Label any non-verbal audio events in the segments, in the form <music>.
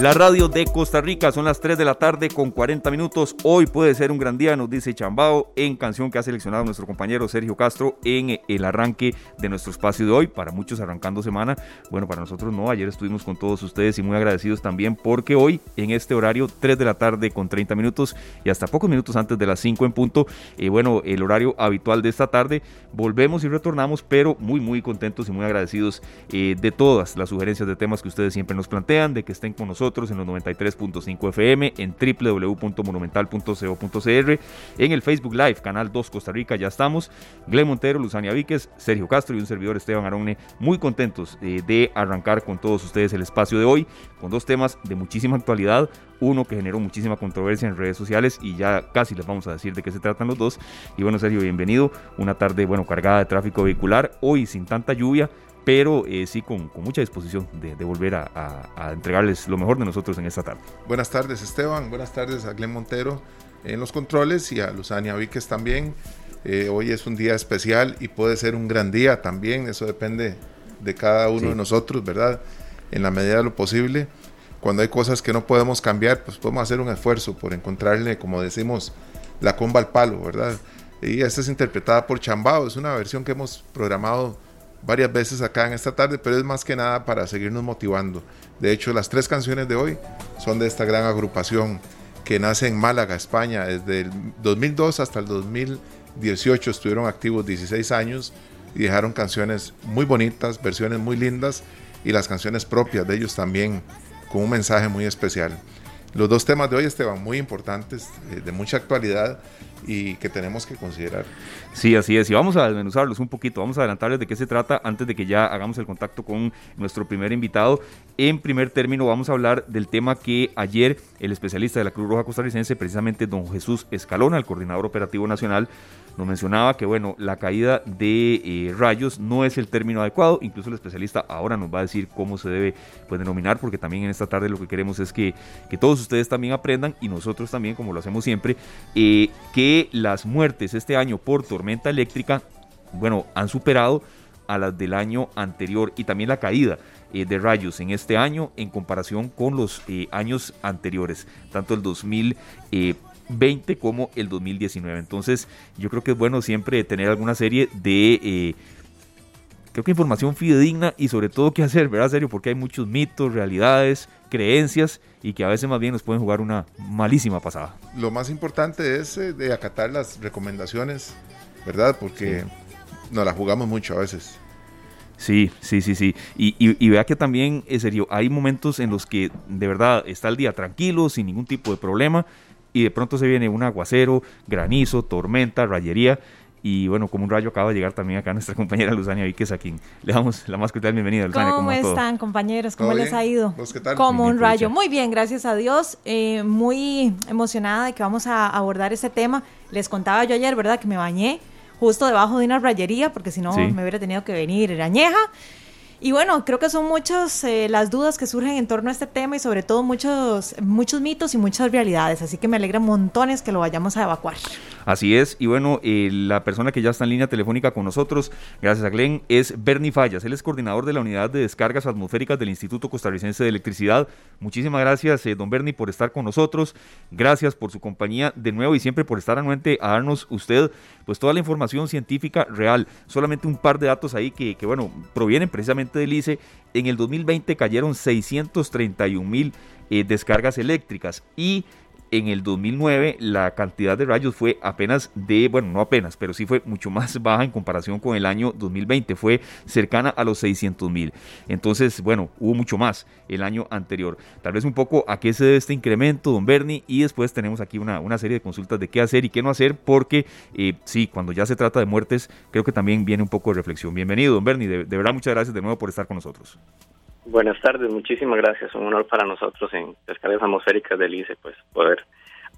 La radio de Costa Rica son las 3 de la tarde con 40 minutos. Hoy puede ser un gran día, nos dice Chambao, en canción que ha seleccionado nuestro compañero Sergio Castro en el arranque de nuestro espacio de hoy. Para muchos arrancando semana, bueno, para nosotros no. Ayer estuvimos con todos ustedes y muy agradecidos también porque hoy en este horario 3 de la tarde con 30 minutos y hasta pocos minutos antes de las 5 en punto, eh, bueno, el horario habitual de esta tarde, volvemos y retornamos, pero muy, muy contentos y muy agradecidos eh, de todas las sugerencias de temas que ustedes siempre nos plantean, de que estén con nosotros en los 93.5 FM, en www.monumental.co.cr, en el Facebook Live, Canal 2 Costa Rica, ya estamos. Glen Montero, Luzania Víquez, Sergio Castro y un servidor Esteban Arone, muy contentos eh, de arrancar con todos ustedes el espacio de hoy, con dos temas de muchísima actualidad, uno que generó muchísima controversia en redes sociales y ya casi les vamos a decir de qué se tratan los dos. Y bueno, Sergio, bienvenido. Una tarde, bueno, cargada de tráfico vehicular, hoy sin tanta lluvia, pero eh, sí con, mucha disposición de, volver a, entregarles lo mejor de nosotros en esta tarde. Buenas tardes Esteban, buenas tardes a Glenn Montero en los controles y a Luzania Víquez también. Eh, hoy es un día especial y puede ser un gran día también, eso depende de cada uno de nosotros, ¿verdad? En la medida de lo posible. Cuando hay cosas que no podemos cambiar, pues podemos hacer un esfuerzo por encontrarle, como decimos, la comba al palo, ¿verdad? Y esta es interpretada por Chambao, es una versión que hemos programado varias veces acá en esta tarde, pero es más que nada para seguirnos motivando. De hecho, las tres canciones de hoy son de esta gran agrupación que nace en Málaga, España. Desde el 2002 hasta el 2018 estuvieron activos 16 años y dejaron canciones muy bonitas, versiones muy lindas y las canciones propias de ellos también con un mensaje muy especial. Los dos temas de hoy, Esteban, muy importantes, eh, de mucha actualidad y que tenemos que considerar. Sí, así es. Y vamos a desmenuzarlos un poquito. Vamos a adelantarles de qué se trata antes de que ya hagamos el contacto con nuestro primer invitado. En primer término, vamos a hablar del tema que ayer el especialista de la Cruz Roja Costarricense, precisamente don Jesús Escalona, el coordinador operativo nacional, nos mencionaba que, bueno, la caída de eh, rayos no es el término adecuado. Incluso el especialista ahora nos va a decir cómo se debe pues, denominar, porque también en esta tarde lo que queremos es que, que todos ustedes también aprendan y nosotros también, como lo hacemos siempre, eh, que las muertes este año por tormenta eléctrica, bueno, han superado a las del año anterior y también la caída eh, de rayos en este año en comparación con los años anteriores, tanto el 2000. 20 como el 2019. Entonces yo creo que es bueno siempre tener alguna serie de... Eh, creo que información fidedigna y sobre todo qué hacer, ¿verdad? Serio, porque hay muchos mitos, realidades, creencias y que a veces más bien nos pueden jugar una malísima pasada. Lo más importante es eh, de acatar las recomendaciones, ¿verdad? Porque nos la jugamos mucho a veces. Sí, sí, sí, sí. Y, y, vea que también, en serio, hay momentos en los que de verdad está el día tranquilo, sin ningún tipo de problema, y de pronto se viene un aguacero, granizo, tormenta, rayería. Y bueno, como un rayo acaba de llegar también acá <laughs> nuestra compañera Luzania Víquez, a quien le damos la más cordial bienvenida. Luzania, ¿Cómo, están, compañeros? ¿Cómo les ha ido? Como un rayo. Muy bien, gracias a Dios. Eh, muy emocionada de que vamos a abordar este tema. Les contaba yo ayer, ¿verdad? Que me bañé justo debajo de una rayería, porque si no me hubiera tenido que venir añeja. Y bueno, creo que son muchas eh, las dudas que surgen en torno a este tema y sobre todo muchos, muchos mitos y muchas realidades. Así que me alegra montones que lo vayamos a evacuar. Así es. Y bueno, eh, la persona que ya está en línea telefónica con nosotros, gracias a Glenn, es Bernie Fallas. Él es coordinador de la unidad de descargas atmosféricas del Instituto Costarricense de Electricidad. Muchísimas gracias, eh, don Bernie, por estar con nosotros. Gracias por su compañía de nuevo y siempre por estar anuente a darnos usted pues toda la información científica real. Solamente un par de datos ahí que, bueno, provienen precisamente del ICE, en el 2020 cayeron 631 mil eh, descargas eléctricas y en el 2009 la cantidad de rayos fue apenas de, bueno, no apenas, pero sí fue mucho más <laughs> baja en comparación con el año 2020, fue cercana a los 600 mil. Entonces, bueno, hubo mucho más el año anterior. Tal vez un poco a qué se debe este incremento, don Bernie, y después tenemos aquí una, una serie de consultas de qué hacer y qué no hacer, porque eh, sí, cuando ya se trata de muertes, creo que también viene un poco de reflexión. Bienvenido, don Bernie, de, de verdad muchas gracias de nuevo por estar con nosotros. Buenas tardes, muchísimas gracias. Un honor para nosotros en Descargas Atmosféricas del ICE, pues poder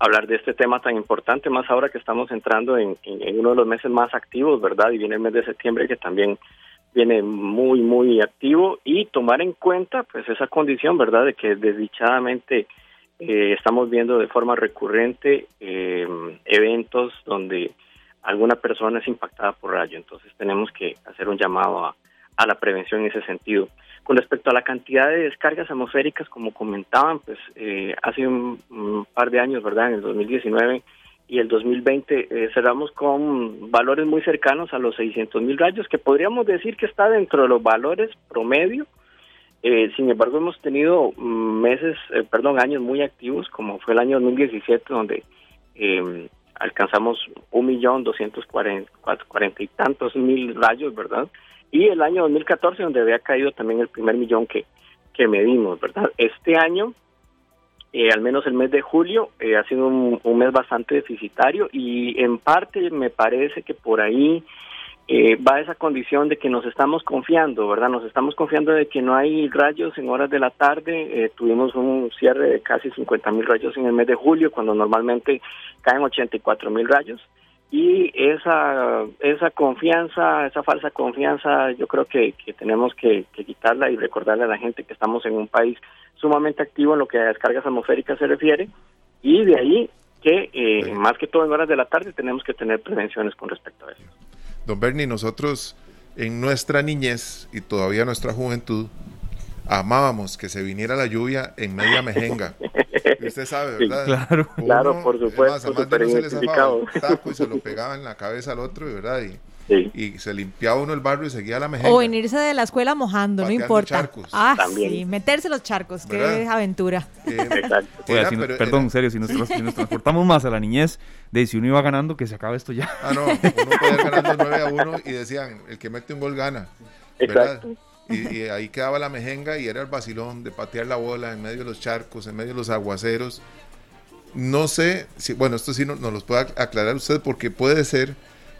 hablar de este tema tan importante, más ahora que estamos entrando en, uno de los meses más activos, ¿verdad? Y viene el mes de septiembre que también viene muy, muy activo y tomar en cuenta pues esa condición, ¿verdad? De que desdichadamente eh, estamos viendo de forma recurrente eh, eventos donde alguna persona es impactada por rayo. Entonces tenemos que hacer un llamado a, a la prevención en ese sentido. Con respecto a la cantidad de descargas atmosféricas, como comentaban, pues eh, hace un, par de años, ¿verdad? En el 2019 y el 2020 eh, cerramos con valores muy cercanos a los 600 mil rayos, que podríamos decir que está dentro de los valores promedio. Eh, sin embargo, hemos tenido mm, meses, perdón, años muy activos, como fue el año 2017, donde alcanzamos un millón doscientos cuarenta y tantos mil rayos, ¿verdad? y el año 2014 donde había caído también el primer millón que, que medimos, ¿verdad? Este año, eh, al menos el mes de julio, eh, ha sido un, mes bastante deficitario y en parte me parece que por ahí eh, va esa condición de que nos estamos confiando, ¿verdad? Nos estamos confiando de que no hay rayos en horas de la tarde. tuvimos un cierre de casi 50 mil rayos en el mes de julio, cuando normalmente caen 84 mil rayos y esa esa confianza, esa falsa confianza, yo creo que, que tenemos que, quitarla y recordarle a la gente que estamos en un país sumamente activo en lo que a descargas atmosféricas se refiere y de ahí que eh, más que todo en horas de la tarde tenemos que tener prevenciones con respecto a eso. Don Bernie, nosotros en nuestra niñez y todavía nuestra juventud amábamos que se viniera la lluvia en media mejenga. usted sabe, ¿verdad? claro, claro, por supuesto. Además, no se le taco y se lo pegaba en la cabeza al otro, ¿verdad? Y, y se limpiaba uno el barrio y seguía la mejenga. O venirse de la escuela mojando, no importa. Charcos. Ah, sí, meterse los charcos, qué aventura. Eh, <laughs> Exacto. perdón, en serio, si nos, transportamos más a la niñez, de si uno iba ganando, que se acaba esto ya. Ah, no, uno podía ir ganando 9 a 1 y decían, el que mete un gol gana. Exacto. Y, ahí quedaba la mejenga y era el vacilón de patear la bola en medio de los charcos, en medio de los aguaceros. No sé si, bueno, esto sí nos no los puede aclarar usted porque puede ser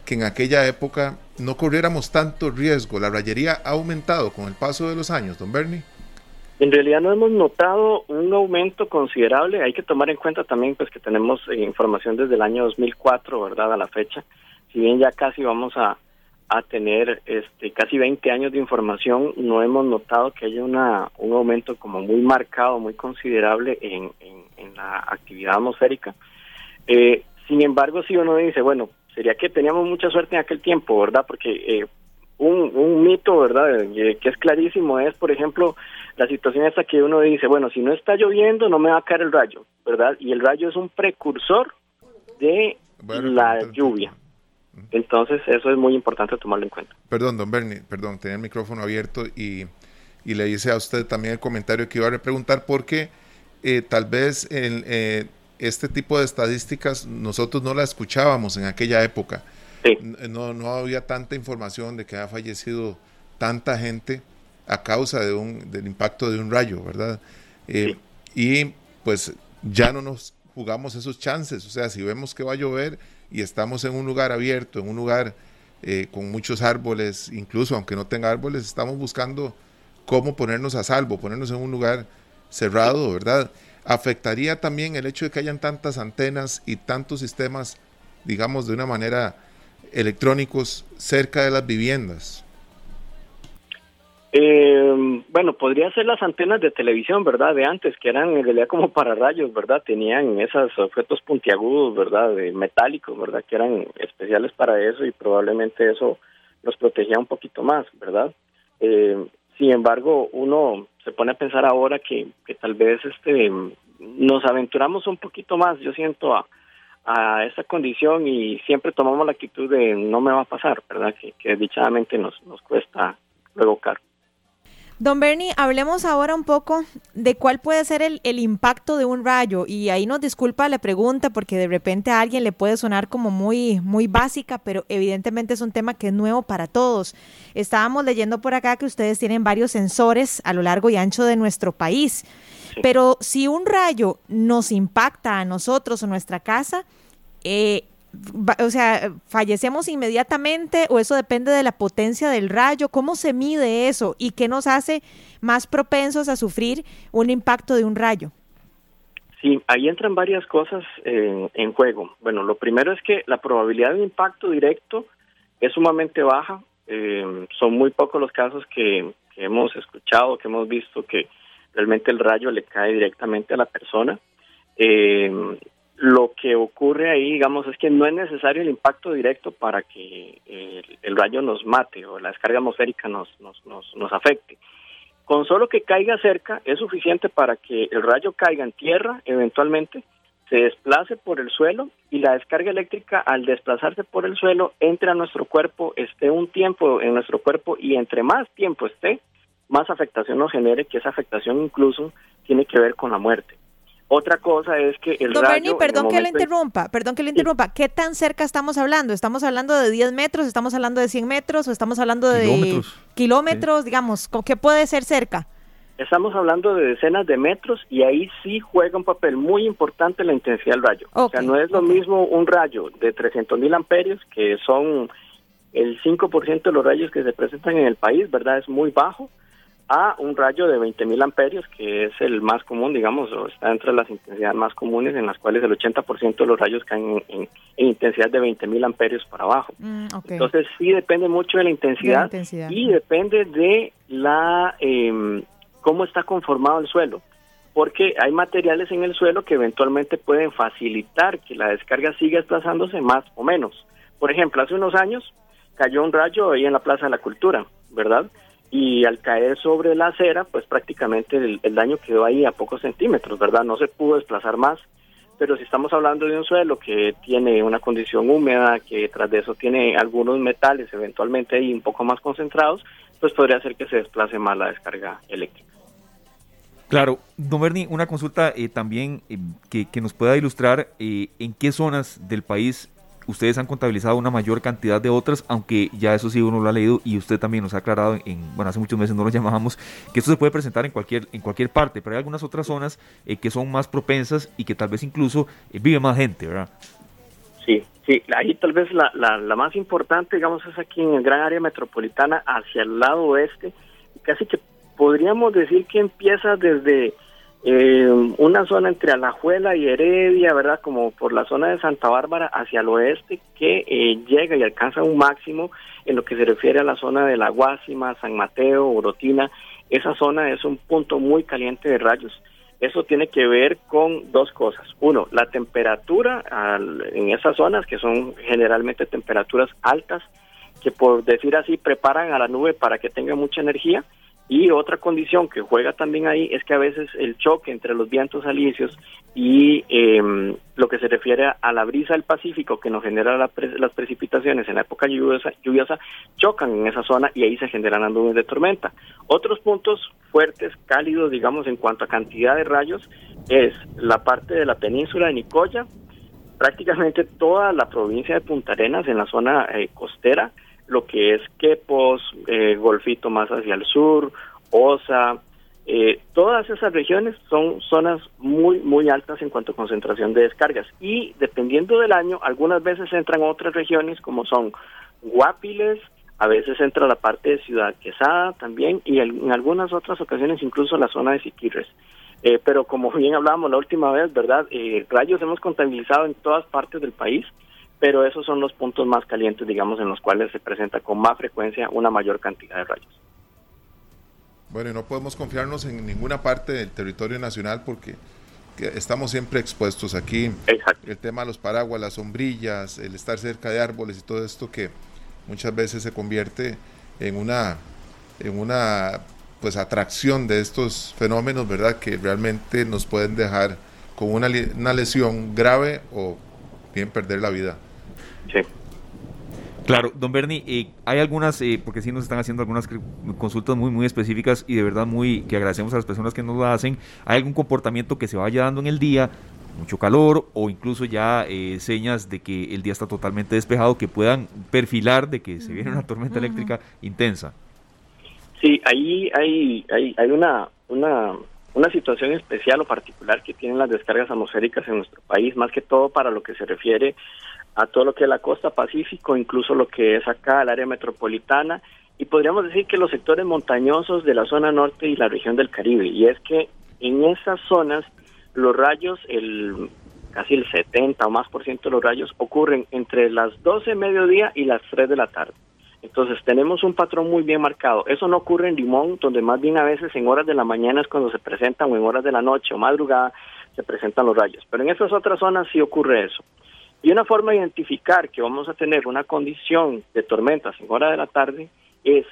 que en aquella época no corriéramos tanto riesgo. ¿La rayería ha aumentado con el paso de los años, don Bernie? En realidad no hemos notado un aumento considerable. Hay que tomar en cuenta también pues que tenemos eh, información desde el año 2004, ¿verdad? A la fecha. Si bien ya casi vamos a, tener este casi 20 años de información, no hemos notado que haya una, un aumento como muy marcado, muy considerable en, en, la actividad atmosférica. Eh, sin embargo, si uno dice, bueno, sería que teníamos mucha suerte en aquel tiempo, ¿verdad? Porque eh, un, un mito, ¿verdad? Eh, que es clarísimo es, por ejemplo, la situación esta que uno dice, bueno, si no está lloviendo, no me va a caer el rayo, ¿verdad? Y el rayo es un precursor de la lluvia. Entonces, eso es muy importante tomarlo en cuenta. Perdón, don Bernie, perdón, tenía el micrófono abierto y, le hice a usted también el comentario que iba a preguntar porque eh, tal vez en, eh, este tipo de estadísticas nosotros no la escuchábamos en aquella época. No, no había tanta información de que ha fallecido tanta gente a causa de un, del impacto de un rayo, ¿verdad? Eh, y pues ya no nos jugamos esos chances, o sea, si vemos que va a llover, y estamos en un lugar abierto, en un lugar eh, con muchos árboles, incluso aunque no tenga árboles, estamos buscando cómo ponernos a salvo, ponernos en un lugar cerrado, ¿verdad? Afectaría también el hecho de que hayan tantas antenas y tantos sistemas, digamos, de una manera electrónicos cerca de las viviendas. Eh, bueno, podría ser las antenas de televisión, ¿verdad? De antes, que eran en realidad como para rayos, ¿verdad? Tenían esos objetos puntiagudos, ¿verdad? De metálicos, ¿verdad? Que eran especiales para eso y probablemente eso los protegía un poquito más, ¿verdad? Eh, sin embargo, uno se pone a pensar ahora que, que tal vez este nos aventuramos un poquito más, yo siento, a, a esa condición y siempre tomamos la actitud de no me va a pasar, ¿verdad? Que, que dichadamente nos, nos cuesta caro. Don Bernie, hablemos ahora un poco de cuál puede ser el, impacto de un rayo. Y ahí nos disculpa la pregunta porque de repente a alguien le puede sonar como muy, muy básica, pero evidentemente es un tema que es nuevo para todos. Estábamos leyendo por acá que ustedes tienen varios sensores a lo largo y ancho de nuestro país. Pero si un rayo nos impacta a nosotros o nuestra casa, eh, o sea, fallecemos inmediatamente o eso depende de la potencia del rayo? ¿Cómo se mide eso y qué nos hace más propensos a sufrir un impacto de un rayo? Sí, ahí entran varias cosas en juego. Bueno, lo primero es que la probabilidad de impacto directo es sumamente baja. Eh, son muy pocos los casos que, hemos escuchado, que hemos visto que realmente el rayo le cae directamente a la persona. Eh, lo que ocurre ahí, digamos, es que no es necesario el impacto directo para que el, rayo nos mate o la descarga atmosférica nos, nos, nos, nos afecte. Con solo que caiga cerca es suficiente para que el rayo caiga en tierra eventualmente, se desplace por el suelo y la descarga eléctrica al desplazarse por el suelo entre a nuestro cuerpo, esté un tiempo en nuestro cuerpo y entre más tiempo esté, más afectación nos genere, que esa afectación incluso tiene que ver con la muerte. Otra cosa es que el Don rayo... perdón que le interrumpa, perdón que le interrumpa. ¿Qué tan cerca estamos hablando? ¿Estamos hablando de 10 metros, estamos hablando de 100 metros o estamos hablando de kilómetros, kilómetros digamos? ¿Qué puede ser cerca? Estamos hablando de decenas de metros y ahí sí juega un papel muy importante la intensidad del rayo. o sea, no es lo mismo un rayo de 300 mil amperios, que son el 5% de los rayos que se presentan en el país, ¿verdad? Es muy bajo a un rayo de 20.000 amperios, que es el más común, digamos, o está entre las intensidades más comunes, en las cuales el 80% de los rayos caen en, intensidad de 20.000 amperios para abajo. Mm, Entonces, sí depende mucho de la intensidad, y depende de la eh, cómo está conformado el suelo, porque hay materiales en el suelo que eventualmente pueden facilitar que la descarga siga desplazándose más o menos. Por ejemplo, hace unos años cayó un rayo ahí en la Plaza de la Cultura, ¿verdad? Y al caer sobre la acera, pues prácticamente el, daño quedó ahí a pocos centímetros, ¿verdad? No se pudo desplazar más, pero si estamos hablando de un suelo que tiene una condición húmeda, que tras de eso tiene algunos metales eventualmente ahí un poco más concentrados, pues podría ser que se desplace más la descarga eléctrica. Claro, don Berni, una consulta eh, también eh, que, que, nos pueda ilustrar eh, en qué zonas del país ustedes han contabilizado una mayor cantidad de otras, aunque ya eso sí uno lo ha leído y usted también nos ha aclarado, en, bueno, hace muchos meses no lo <laughs> llamábamos, que esto se puede presentar en cualquier, en cualquier parte, pero hay algunas otras zonas eh, que son más propensas y que tal vez incluso eh, vive más gente, ¿verdad? Sí, sí, ahí tal vez la, la, la más importante, digamos, es aquí en el gran área metropolitana hacia el lado oeste, casi que podríamos decir que empieza desde eh, una zona entre Alajuela y Heredia, ¿verdad? Como por la zona de Santa Bárbara hacia el oeste, que eh, llega y alcanza un máximo en lo que se refiere a la zona de La Guásima, San Mateo, Orotina. Esa zona es un punto muy caliente de rayos. Eso tiene que ver con dos cosas. Uno, la temperatura en esas zonas, que son generalmente temperaturas altas, que por decir así preparan a la nube para que tenga mucha energía y otra condición que juega también ahí es que a veces el choque entre los vientos alisios y em, lo que se refiere a la brisa del Pacífico que nos genera las precipitaciones en la época lluviosa, lluviosa, chocan en esa zona y ahí se generan nubes de tormenta. Otros puntos fuertes, cálidos, digamos, en cuanto a cantidad de rayos, es la parte de la península de Nicoya, prácticamente toda la provincia de Punta Arenas en la zona eh, costera, lo que es Quepos, eh, Golfito más hacia el sur, Osa, eh, todas esas regiones son zonas muy, muy altas en cuanto a concentración de descargas. Y dependiendo del año, algunas veces entran otras regiones como son Guapiles, a veces entra la parte de Ciudad Quesada también, y en algunas otras ocasiones incluso la zona de Siquirres. Eh, pero como bien hablábamos la última vez, ¿verdad? rayos hemos contabilizado en todas partes del país pero esos son los puntos más calientes, digamos, en los cuales se presenta con más frecuencia una mayor cantidad de rayos. Bueno, y no podemos confiarnos en ninguna parte del territorio nacional porque estamos siempre expuestos aquí. Exacto. El tema de los paraguas, las sombrillas, el estar cerca de árboles y todo esto que muchas veces se convierte en una, en una pues atracción de estos fenómenos, ¿verdad? Que realmente nos pueden dejar con una, una lesión grave o bien perder la vida. Sí. Claro, don Bernie, eh, hay algunas, eh, porque sí nos están haciendo algunas consultas muy, muy específicas y de verdad muy que agradecemos a las personas que nos lo hacen. ¿Hay algún comportamiento que se vaya dando en el día? Mucho calor o incluso ya eh, señas de que el día está totalmente despejado que puedan perfilar de que se viene una tormenta eléctrica intensa. Sí, ahí hay, hay, hay una, una una situación especial o particular que tienen las descargas atmosféricas en nuestro país, más que todo para lo que se refiere a todo lo que es la costa pacífico, incluso lo que es acá el área metropolitana, y podríamos decir que los sectores montañosos de la zona norte y la región del Caribe, y es que en esas zonas los rayos, el casi el 70 o más por ciento de los rayos ocurren entre las 12 de mediodía y las 3 de la tarde. Entonces tenemos un patrón muy bien marcado. Eso no ocurre en Limón, donde más bien a veces en horas de la mañana es cuando se presentan o en horas de la noche o madrugada se presentan los rayos. Pero en esas otras zonas sí ocurre eso. Y una forma de identificar que vamos a tener una condición de tormentas en hora de la tarde es,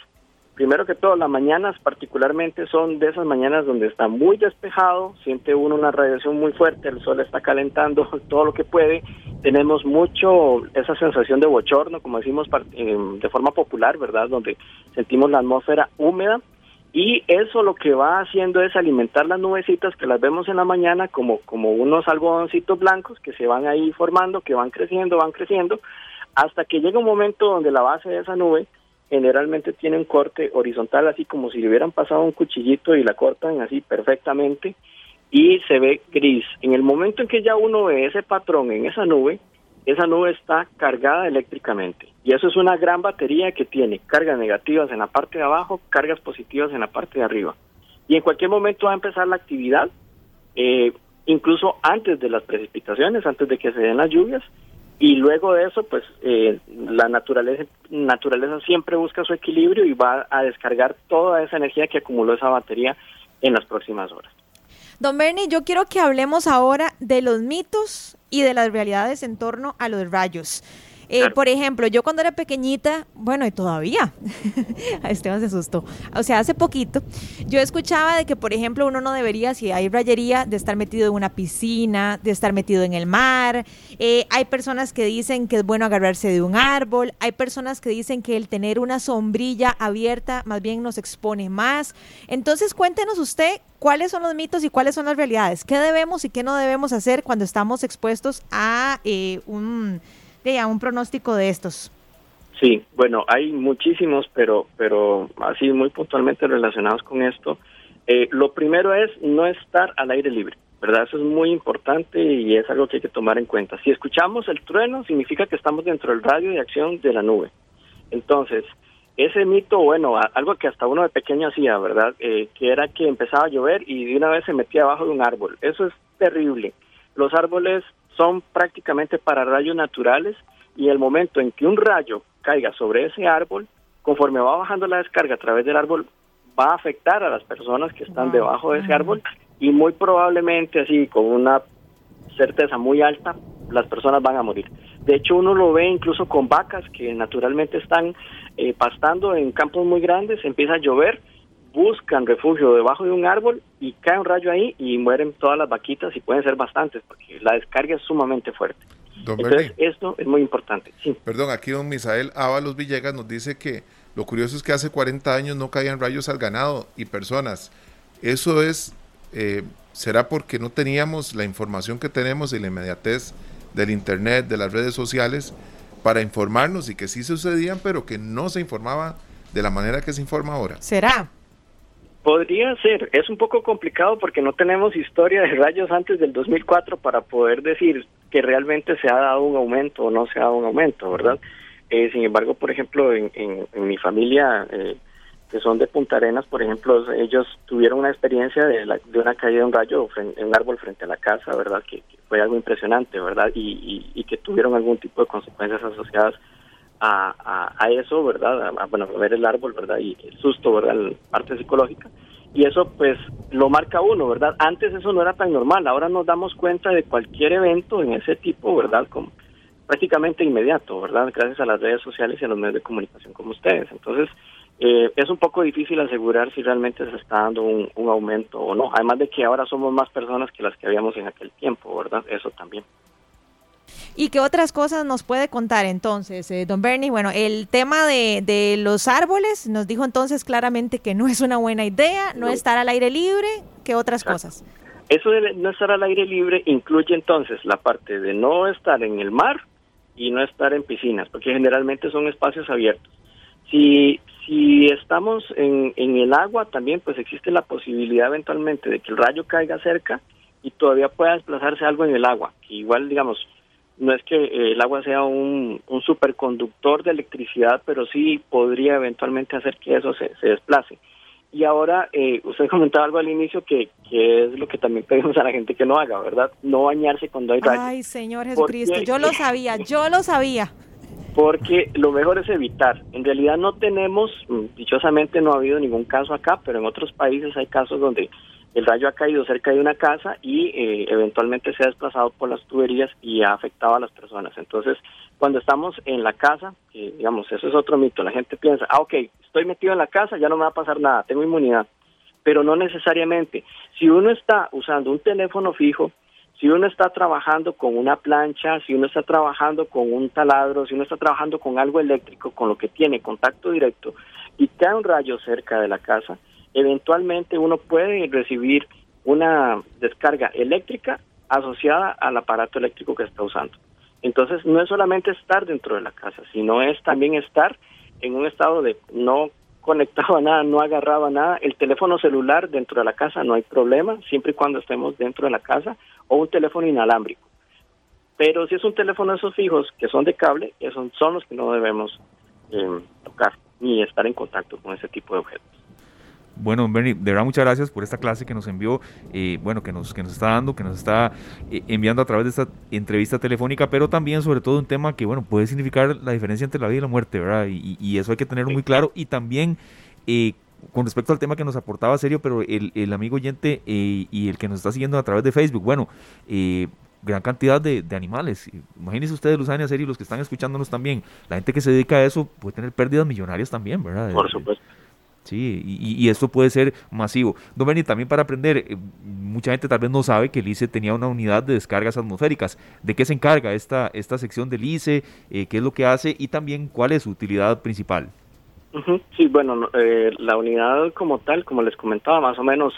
primero que todo, las mañanas particularmente son de esas mañanas donde está muy despejado, siente uno una radiación muy fuerte, el sol está calentando <laughs> todo lo que puede, tenemos mucho esa sensación de bochorno, como decimos eh, de forma popular, ¿verdad? Donde sentimos la atmósfera húmeda y eso lo que va haciendo es alimentar las nubecitas que las vemos en la mañana como, como unos algodoncitos blancos que se van ahí formando, que van creciendo, van creciendo, hasta que llega un momento donde la base de esa nube generalmente tiene un corte horizontal, así como si le hubieran pasado un cuchillito y la cortan así perfectamente y se ve gris. En el momento en que ya uno ve ese patrón en esa nube, esa nube está cargada eléctricamente. Y eso es una gran batería que tiene cargas negativas en la parte de abajo, cargas positivas en la parte de arriba. Y en cualquier momento va a empezar la actividad, eh, incluso antes de las precipitaciones, antes de que se den las lluvias. Y luego de eso, pues eh, la naturaleza, naturaleza siempre busca su equilibrio y va a descargar toda esa energía que acumuló esa batería en las próximas horas. Don Bernie, yo quiero que hablemos ahora de los mitos y de las realidades en torno a los rayos. Eh, por ejemplo, yo cuando era pequeñita, bueno, y todavía, <laughs> Esteban se asustó, o sea, hace poquito, yo escuchaba de que, por ejemplo, uno no debería, si hay rayería, de estar metido en una piscina, de estar metido en el mar. Eh, hay personas que dicen que es bueno agarrarse de un árbol, hay personas que dicen que el tener una sombrilla abierta más bien nos expone más. Entonces, cuéntenos usted cuáles son los mitos y cuáles son las realidades, qué debemos y qué no debemos hacer cuando estamos expuestos a eh, un a un pronóstico de estos? Sí, bueno, hay muchísimos, pero, pero así muy puntualmente relacionados con esto. Eh, lo primero es no estar al aire libre, ¿verdad? Eso es muy importante y es algo que hay que tomar en cuenta. Si escuchamos el trueno, significa que estamos dentro del radio de acción de la nube. Entonces, ese mito, bueno, algo que hasta uno de pequeño hacía, ¿verdad? Eh, que era que empezaba a llover y de una vez se metía abajo de un árbol. Eso es terrible. Los árboles son prácticamente para rayos naturales y el momento en que un rayo caiga sobre ese árbol, conforme va bajando la descarga a través del árbol, va a afectar a las personas que están debajo de ese árbol y muy probablemente así con una certeza muy alta las personas van a morir. De hecho uno lo ve incluso con vacas que naturalmente están eh, pastando en campos muy grandes, empieza a llover buscan refugio debajo de un árbol y cae un rayo ahí y mueren todas las vaquitas y pueden ser bastantes porque la descarga es sumamente fuerte. Entonces, esto es muy importante. Perdón, aquí don Misael Ábalos Villegas nos dice que lo curioso es que hace 40 años no caían rayos al ganado y personas. Eso es, eh, será porque no teníamos la información que tenemos y la inmediatez del Internet, de las redes sociales, para informarnos y que sí sucedían, pero que no se informaba de la manera que se informa ahora. ¿Será? Podría ser, es un poco complicado porque no tenemos historia de rayos antes del 2004 para poder decir que realmente se ha dado un aumento o no se ha dado un aumento, ¿verdad? Eh, sin embargo, por ejemplo, en, mi familia, eh, que son de Punta Arenas, por ejemplo, ellos tuvieron una experiencia de, de una caída de un rayo en un árbol frente a la casa, ¿verdad? Que, fue algo impresionante, ¿verdad? Y, que tuvieron algún tipo de consecuencias asociadas a, a, eso, ¿verdad? A, bueno, a ver el árbol, ¿verdad? Y el susto, ¿verdad? La parte psicológica. Y eso, pues, lo marca uno, ¿verdad? Antes eso no era tan normal. Ahora nos damos cuenta de cualquier evento en ese tipo, ¿verdad? Como prácticamente inmediato, ¿verdad? Gracias a las redes sociales y a los medios de comunicación como ustedes. Entonces, eh, es un poco difícil asegurar si realmente se está dando un, un aumento o no. Además de que ahora somos más personas que las que habíamos en aquel tiempo, ¿verdad? Eso también. ¿Y qué otras cosas nos puede contar entonces, eh, don Bernie? Bueno, el tema de, de, los árboles nos dijo entonces claramente que no es una buena idea, no, estar al aire libre, ¿qué otras cosas? Eso de no estar al aire libre incluye entonces la parte de no estar en el mar y no estar en piscinas, porque generalmente son espacios abiertos. Si, si estamos en, en el agua también, pues existe la posibilidad eventualmente de que el rayo caiga cerca y todavía pueda desplazarse algo en el agua, igual, digamos, no es que eh, el agua sea un, un, superconductor de electricidad, pero sí podría eventualmente hacer que eso se, se desplace. Y ahora, eh, usted comentaba algo al inicio que, que, es lo que también pedimos a la gente que no haga, ¿verdad? No bañarse cuando hay rayos. Ay, Señor Jesucristo, yo lo sabía, yo lo sabía. Porque lo mejor es evitar. En realidad no tenemos, mm, dichosamente no ha habido ningún caso acá, pero en otros países hay casos donde el rayo ha caído cerca de una casa y eh, eventualmente se ha desplazado por las tuberías y ha afectado a las personas. Entonces, cuando estamos en la casa, digamos, eso es otro mito, la gente piensa, ah, ok, estoy metido en la casa, ya no me va a pasar nada, tengo inmunidad, pero no necesariamente. Si uno está usando un teléfono fijo, si uno está trabajando con una plancha, si uno está trabajando con un taladro, si uno está trabajando con algo eléctrico, con lo que tiene contacto directo, y cae un rayo cerca de la casa, eventualmente uno puede recibir una descarga eléctrica asociada al aparato eléctrico que está usando. Entonces, no es solamente estar dentro de la casa, sino es también estar en un estado de no conectado a <laughs> nada, no agarrado a nada. El teléfono celular dentro de la casa no hay problema, siempre y cuando estemos dentro de la casa, o un teléfono inalámbrico. Pero si es un teléfono de esos fijos que son de cable, esos son los que no debemos eh, tocar ni estar en contacto con ese tipo de objetos. Bueno, Bernie, de verdad muchas gracias por esta clase que nos envió, eh, bueno, que nos, que nos está dando, que nos está eh, enviando a través de esta entrevista telefónica, pero también sobre todo un tema que, bueno, puede significar la diferencia entre la vida y la muerte, ¿verdad? Y, eso hay que tenerlo muy claro. Y también, eh, con respecto al tema que nos aportaba serio, pero el, el amigo oyente y el que nos está siguiendo a través de Facebook, bueno, gran cantidad de, de, animales. Imagínense ustedes, Luzania, serio, los que están escuchándonos también, la gente que se dedica a eso puede tener pérdidas millonarias también, ¿verdad? Por supuesto. Sí, y, esto puede ser masivo. No, Benny, también para aprender, eh, mucha gente tal vez no sabe que el ICE tenía una unidad de descargas atmosféricas. ¿De qué se encarga esta, esta sección del ICE? Eh, ¿Qué es lo que hace? Y también, ¿cuál es su utilidad principal? Sí, bueno, eh, la unidad como tal, como les comentaba, más o menos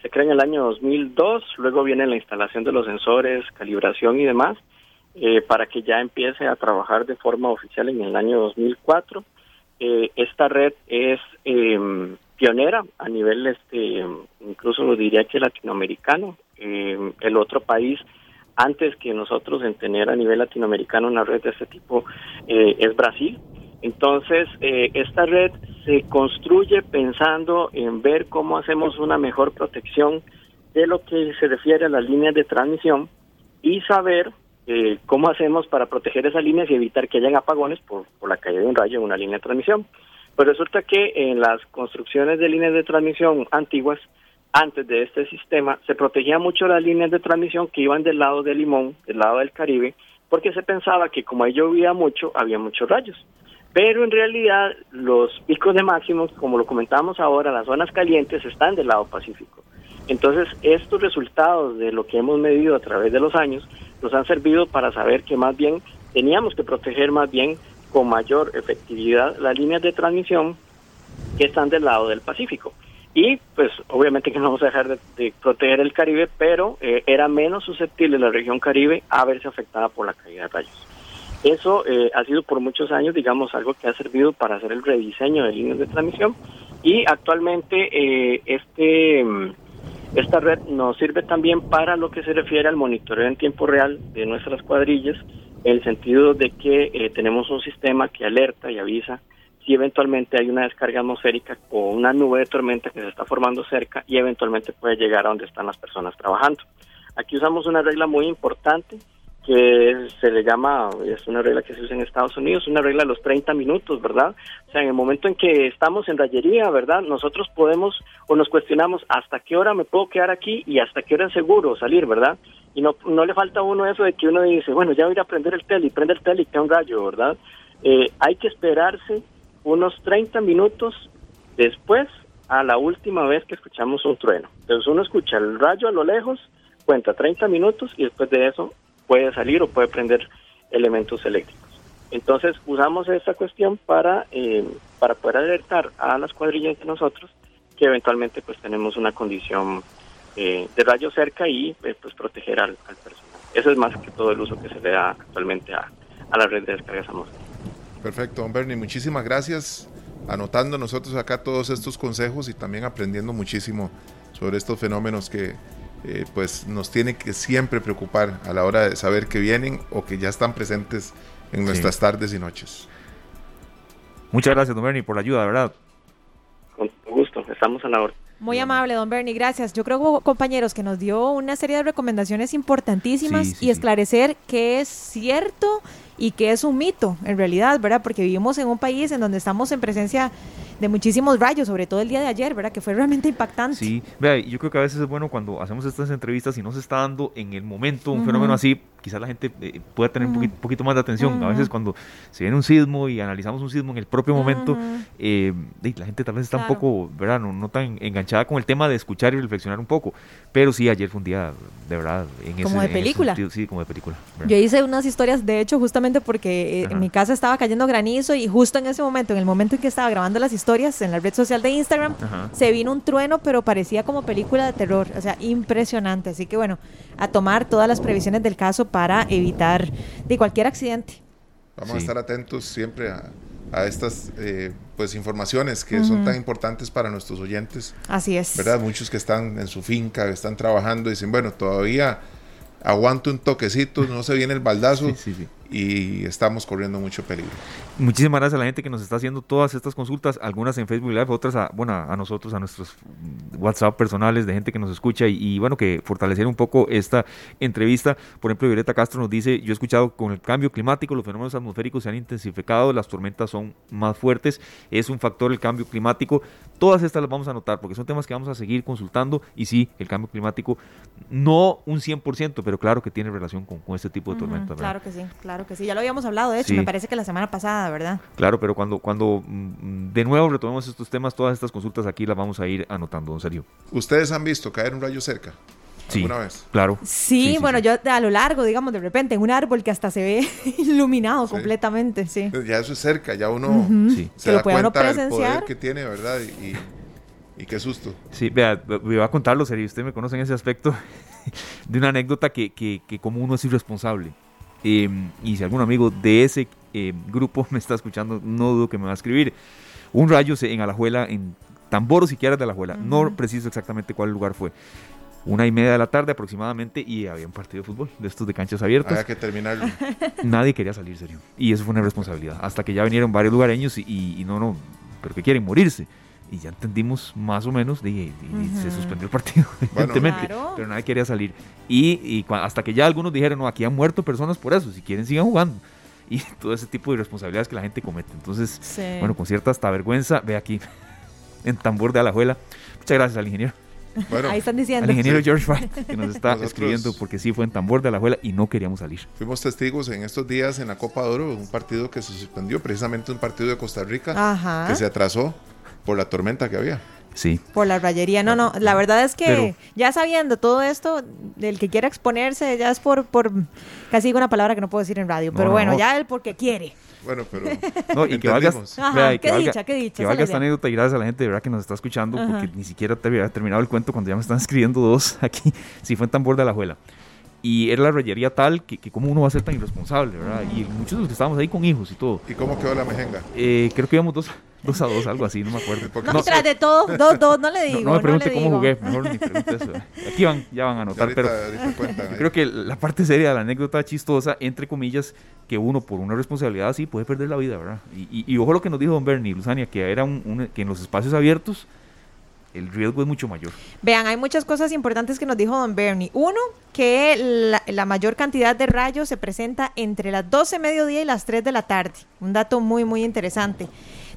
se crea en el año 2002, luego viene la instalación de los sensores, calibración y demás, para que ya empiece a trabajar de forma oficial en el año 2004 eh, esta red es em, pionera a nivel, este, incluso lo diría que latinoamericano. Em, el otro país antes que nosotros en tener a nivel latinoamericano una red de este tipo eh, es Brasil. Entonces, eh, esta red se construye pensando en ver cómo hacemos una mejor protección de lo que se refiere a las líneas de transmisión y saber eh, cómo hacemos para proteger esas líneas y evitar que hayan apagones por, la caída de un rayo en una línea de transmisión. Pues resulta que en las construcciones de líneas de transmisión antiguas, antes de este sistema, se protegía mucho las líneas de transmisión que iban del lado de Limón, del lado del Caribe, porque se pensaba que como ahí llovía mucho, había muchos rayos. Pero en realidad los picos de máximos, como lo comentábamos ahora, las zonas calientes están del lado Pacífico. Entonces, estos resultados de lo que hemos medido a través de los años nos han servido para saber que más bien teníamos que proteger más bien con mayor efectividad las líneas de transmisión que están del lado del Pacífico. Y pues obviamente que no vamos a dejar de, proteger el Caribe, pero eh, era menos susceptible la región Caribe a verse afectada por la caída de rayos. Eso eh, ha sido por muchos años, digamos, algo que ha servido para hacer el rediseño de líneas de transmisión y actualmente eh, este mm, esta red nos sirve también para lo que se refiere al monitoreo en tiempo real de nuestras cuadrillas, en el sentido de que eh, tenemos un sistema que alerta y avisa si eventualmente hay una descarga atmosférica o una nube de tormenta que se está formando cerca y eventualmente puede llegar a donde están las personas trabajando. Aquí usamos una regla muy importante que se le llama, es una regla que se usa en Estados Unidos, una regla de los 30 minutos, ¿verdad? O sea, en el momento en que estamos en rayería, ¿verdad? Nosotros podemos o nos cuestionamos hasta qué hora me puedo quedar aquí y hasta qué hora es seguro salir, ¿verdad? Y no, no le falta a uno eso de que uno dice, bueno, ya voy a ir a prender el tele y prende el tele y queda un rayo, ¿verdad? Eh, hay que esperarse unos 30 minutos después a la última vez que escuchamos un trueno. Entonces uno escucha el rayo a lo lejos, cuenta 30 minutos y después de eso puede salir o puede prender elementos eléctricos. Entonces usamos esta cuestión para, eh, para poder alertar a las cuadrillas de nosotros que eventualmente pues tenemos una condición eh, de rayo cerca y eh, pues proteger al, personal. Eso es más que todo el uso que se le da actualmente a, a la red de descargas atmosféricas. Perfecto, don Bernie, muchísimas gracias. Anotando nosotros acá todos estos consejos y también aprendiendo muchísimo sobre estos fenómenos que eh, pues nos tiene que siempre preocupar a la hora de saber que vienen o que ya están presentes en nuestras tardes y noches. Muchas gracias, don Bernie, por la ayuda, ¿verdad? Con gusto, estamos a la hora. Muy amable, don Bernie, gracias. Yo creo, compañeros, que nos dio una serie de recomendaciones importantísimas y esclarecer que es cierto y que es un mito en realidad, ¿verdad? Porque vivimos en un país en donde estamos en presencia de muchísimos rayos, sobre todo el día de ayer, ¿verdad? Que fue realmente impactante. Sí, vea, yo creo que a veces es bueno cuando hacemos estas entrevistas y no se está dando en el momento un fenómeno así, quizás la gente eh, pueda tener un poquito, más de atención. A veces cuando se viene un sismo y analizamos un sismo en el propio momento, eh, la gente tal vez está un poco, ¿verdad? No, tan enganchada con el tema de escuchar y reflexionar un poco. Pero sí, ayer fue un día, de verdad, en como de película. sí, como de película. Yo hice unas historias, de hecho, justamente porque eh, en mi casa estaba cayendo granizo y justo en ese momento, en el momento en que estaba grabando las historias en la red social de Instagram, se vino un trueno, pero parecía como película de terror. O sea, impresionante. Así que bueno, a tomar todas las previsiones del caso para evitar de cualquier accidente. Vamos a estar atentos siempre a, estas eh, pues informaciones que son tan importantes para nuestros oyentes. Así es. ¿Verdad? Muchos que están en su finca, que están trabajando, dicen, bueno, todavía aguanto un toquecito, no se viene el baldazo y estamos corriendo mucho peligro. Muchísimas gracias a la gente que nos está haciendo todas estas consultas, algunas en Facebook Live, otras a, bueno, a nosotros, a nuestros WhatsApp personales de gente que nos escucha y, bueno, que fortalecer un poco esta entrevista. Por ejemplo, Violeta Castro nos dice, yo he escuchado con el cambio climático, los fenómenos atmosféricos se han intensificado, las tormentas son más fuertes, es un factor el cambio climático. Todas estas las vamos a anotar porque son temas que vamos a seguir consultando y sí, el cambio climático, no un 100%, pero claro que tiene relación con, este tipo de tormentas. claro que sí, claro que sí, ya lo habíamos hablado, de hecho, me parece que la semana pasada, ¿verdad? Claro, pero cuando, cuando mm, de nuevo retomemos estos temas, todas estas consultas aquí las vamos a ir anotando, don Sergio. ¿Ustedes han visto caer un rayo cerca? Sí, vez? claro. Sí, bueno, yo a lo largo, digamos, de repente, en un árbol que hasta se ve <laughs> iluminado completamente, sí. Ya eso es cerca, ya uno se da cuenta del poder que tiene, ¿verdad? Y, y, qué susto. Sí, vea, me va a contarlo, serio, usted me conoce en ese aspecto <laughs> de una anécdota que, que, que como uno es irresponsable. Em, y si algún amigo de ese em, grupo <laughs> me está escuchando, no dudo que me va a escribir. Un rayo en Alajuela, en Tamboro siquiera de Alajuela, no preciso exactamente cuál lugar fue. Una y media de la tarde aproximadamente y había un partido de fútbol de estos de canchas abiertas. Había que terminarlo. <laughs> Nadie quería salir, serio. Y eso fue una responsabilidad. Hasta que ya vinieron varios lugareños y, y no, no, pero que quieren morirse y ya entendimos más o menos, y, se suspendió el partido, <laughs> evidentemente, pero nadie quería salir. Y, hasta que ya algunos dijeron, no, aquí han muerto personas por eso, si quieren sigan jugando. Y <laughs> todo ese tipo de responsabilidades que la gente comete. Entonces, bueno, con cierta hasta vergüenza, ve aquí, <laughs> en tambor de Alajuela. Muchas gracias al ingeniero. Bueno, Ahí están diciendo. Al ingeniero George Wright, que nos está escribiendo porque sí fue en tambor de Alajuela y no queríamos salir. Fuimos testigos en estos días en la Copa de Oro, un partido que se suspendió, precisamente un partido de Costa Rica, que se atrasó por la tormenta que había. Sí. Por la rayería. No, no, la verdad es que ya sabiendo todo esto, el que quiera exponerse ya es por, por casi digo una palabra que no puedo decir en radio, pero bueno, ya él porque quiere. Bueno, pero <laughs> no, y que valga, qué dicha, qué dicha. Que valga esta anécdota y gracias a la gente de verdad que nos está escuchando, porque ni siquiera te había terminado el cuento cuando ya me están <laughs> escribiendo dos aquí, si fue en tambor de la juela. Y era la rayería tal que, que cómo uno va a ser tan irresponsable, ¿verdad? Y muchos de los que estábamos ahí con hijos y todo. ¿Y cómo quedó la mejenga? Eh, creo que íbamos dos, dos a dos, algo así, no me acuerdo. No, no tras de todo, dos, dos, no le digo. No, me pregunte cómo jugué, mejor ni pregunte eso. Aquí van, ya van a anotar, pero yo <laughs> creo que la parte seria de la anécdota chistosa, entre comillas, que uno por una responsabilidad así puede perder la vida, ¿verdad? Y, y, ojo lo que nos dijo don Bernie, Luzania, que era un, que en los espacios abiertos el riesgo es mucho mayor. Vean, hay muchas cosas importantes que nos dijo don Bernie. Uno, que la, mayor cantidad de rayos se presenta entre las 12 mediodía y las 3 de la tarde. Un dato muy, muy interesante.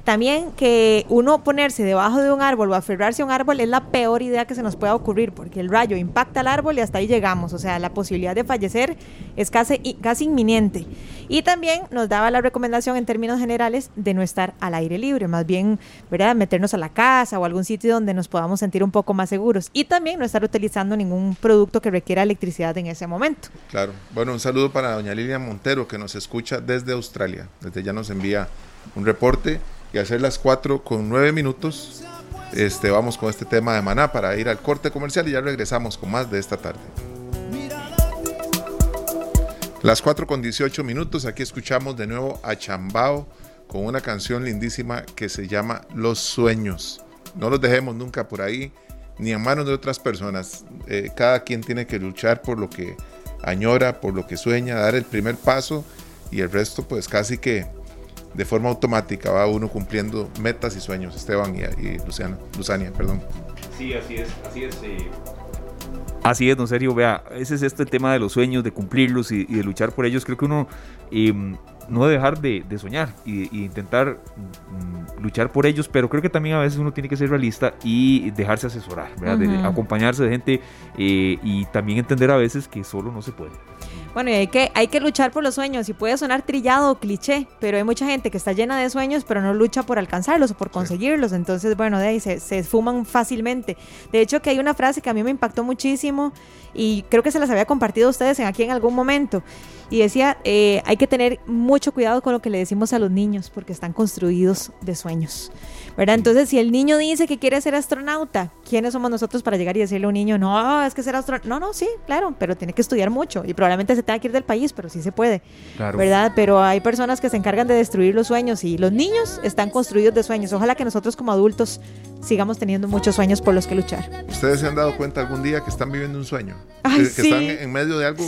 También que uno ponerse debajo de un árbol o aferrarse a un árbol es la peor idea que se nos pueda ocurrir, porque el rayo impacta al árbol y hasta ahí llegamos. O sea, la posibilidad de fallecer es casi, casi inminente. Y también nos daba la recomendación en términos generales de no estar al aire libre, más bien, ¿verdad? Meternos a la casa o algún sitio donde nos podamos sentir un poco más seguros. Y también no estar utilizando ningún producto que requiera electricidad en ese momento. Claro. Bueno, un saludo para doña Lilia Montero, que nos escucha desde Australia. Desde ya nos envía un reporte y hacer las 4 con 9 minutos. Este, vamos con este tema de Maná para ir al corte comercial y ya regresamos con más de esta tarde. Las 4 con 18 minutos, aquí escuchamos de nuevo a Chambao con una canción lindísima que se llama Los Sueños. No los dejemos nunca por ahí, ni en manos de otras personas. Eh, cada quien tiene que luchar por lo que añora, por lo que sueña, dar el primer paso y el resto pues casi que de forma automática va uno cumpliendo metas y sueños, Esteban y, y Luciana, Luzania, perdón. Sí, así es, así es. Eh, Así es, don Sergio, vea, ese es este tema de los sueños, de cumplirlos y, de luchar por ellos. Creo que uno em, no dejar de, soñar y, intentar mm, luchar por ellos, pero creo que también a veces uno tiene que ser realista y dejarse asesorar, de, acompañarse de gente eh, y también entender a veces que solo no se puede. Bueno, y hay que, hay que luchar por los sueños y puede sonar trillado o cliché, pero hay mucha gente que está llena de sueños pero no lucha por alcanzarlos o por conseguirlos, entonces bueno, de ahí se, se esfuman fácilmente. De hecho que hay una frase que a mí me impactó muchísimo y creo que se las había compartido a ustedes en aquí en algún momento y decía, eh, hay que tener mucho cuidado con lo que le decimos a los niños porque están construidos de sueños. ¿verdad? Entonces, si el niño dice que quiere ser astronauta, ¿quiénes somos nosotros para llegar y decirle a un niño, no, es que ser astronauta? No, no, sí, claro, pero tiene que estudiar mucho y probablemente se tenga que ir del país, pero sí se puede, ¿verdad? Pero hay personas que se encargan de destruir los sueños y los niños están construidos de sueños. Ojalá que nosotros como adultos sigamos teniendo muchos sueños por los que luchar. ¿Ustedes se han dado cuenta algún día que están viviendo un sueño? que, están en medio de algo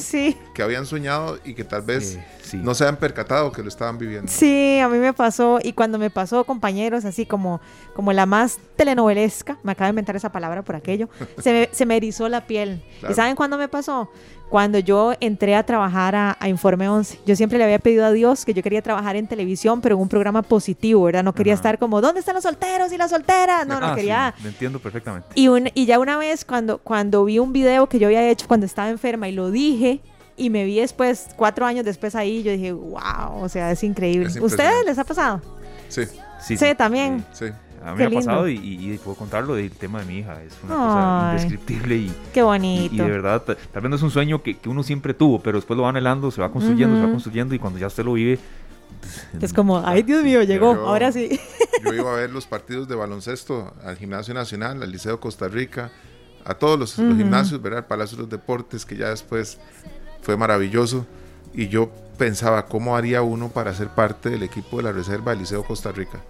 que habían soñado y que tal vez no se han percatado que lo estaban viviendo. Sí, a mí me pasó y cuando me pasó, compañeros, así como, como la más telenovelesca, me acabo de inventar esa palabra por aquello, <laughs> se, me, se me erizó la piel. ¿Y saben cuándo me pasó? cuando yo entré a trabajar a, Informe 11. Yo siempre le había pedido a Dios que yo quería trabajar en televisión, pero en un programa positivo, ¿verdad? No quería estar como, ¿dónde están los solteros y las solteras? No, no ah, quería. Sí, entiendo perfectamente. Y, y ya una vez, cuando, cuando vi un video que yo había hecho cuando estaba enferma y lo dije, y me vi después, cuatro años después ahí, yo dije, wow, o sea, es increíble. ¿Ustedes les ha pasado? Sí. Sí, sí, también. Sí. A mí me ha pasado y, puedo contarlo del tema de mi hija. Es una cosa indescriptible y. Qué bonito. Y, de verdad, tal vez no es un sueño que, uno siempre tuvo, pero después lo va anhelando, se va construyendo, se va construyendo y cuando ya usted lo vive. Pues, es como, ay Dios mío, llegó, ahora sí. <laughs> Yo iba a ver los partidos de baloncesto al Gimnasio Nacional, al Liceo Costa Rica, a todos los, gimnasios, ¿verdad? El Palacio de los Deportes, que ya después fue maravilloso. Y yo pensaba, ¿cómo haría uno para ser parte del equipo de la Reserva del Liceo Costa Rica?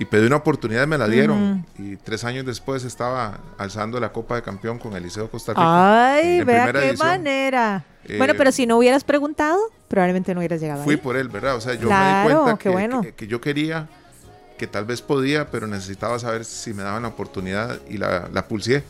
y pedí una oportunidad y me la dieron. Y tres años después estaba alzando la Copa de Campeón con el Liceo Costa Rica. ¡Ay, vea qué manera! bueno, pero si no hubieras preguntado, probablemente no hubieras llegado. Fui por él, ¿verdad? O sea, yo me di cuenta que, bueno. que, yo quería, que tal vez podía, pero necesitaba saber si me daban la oportunidad y la, la pulsé.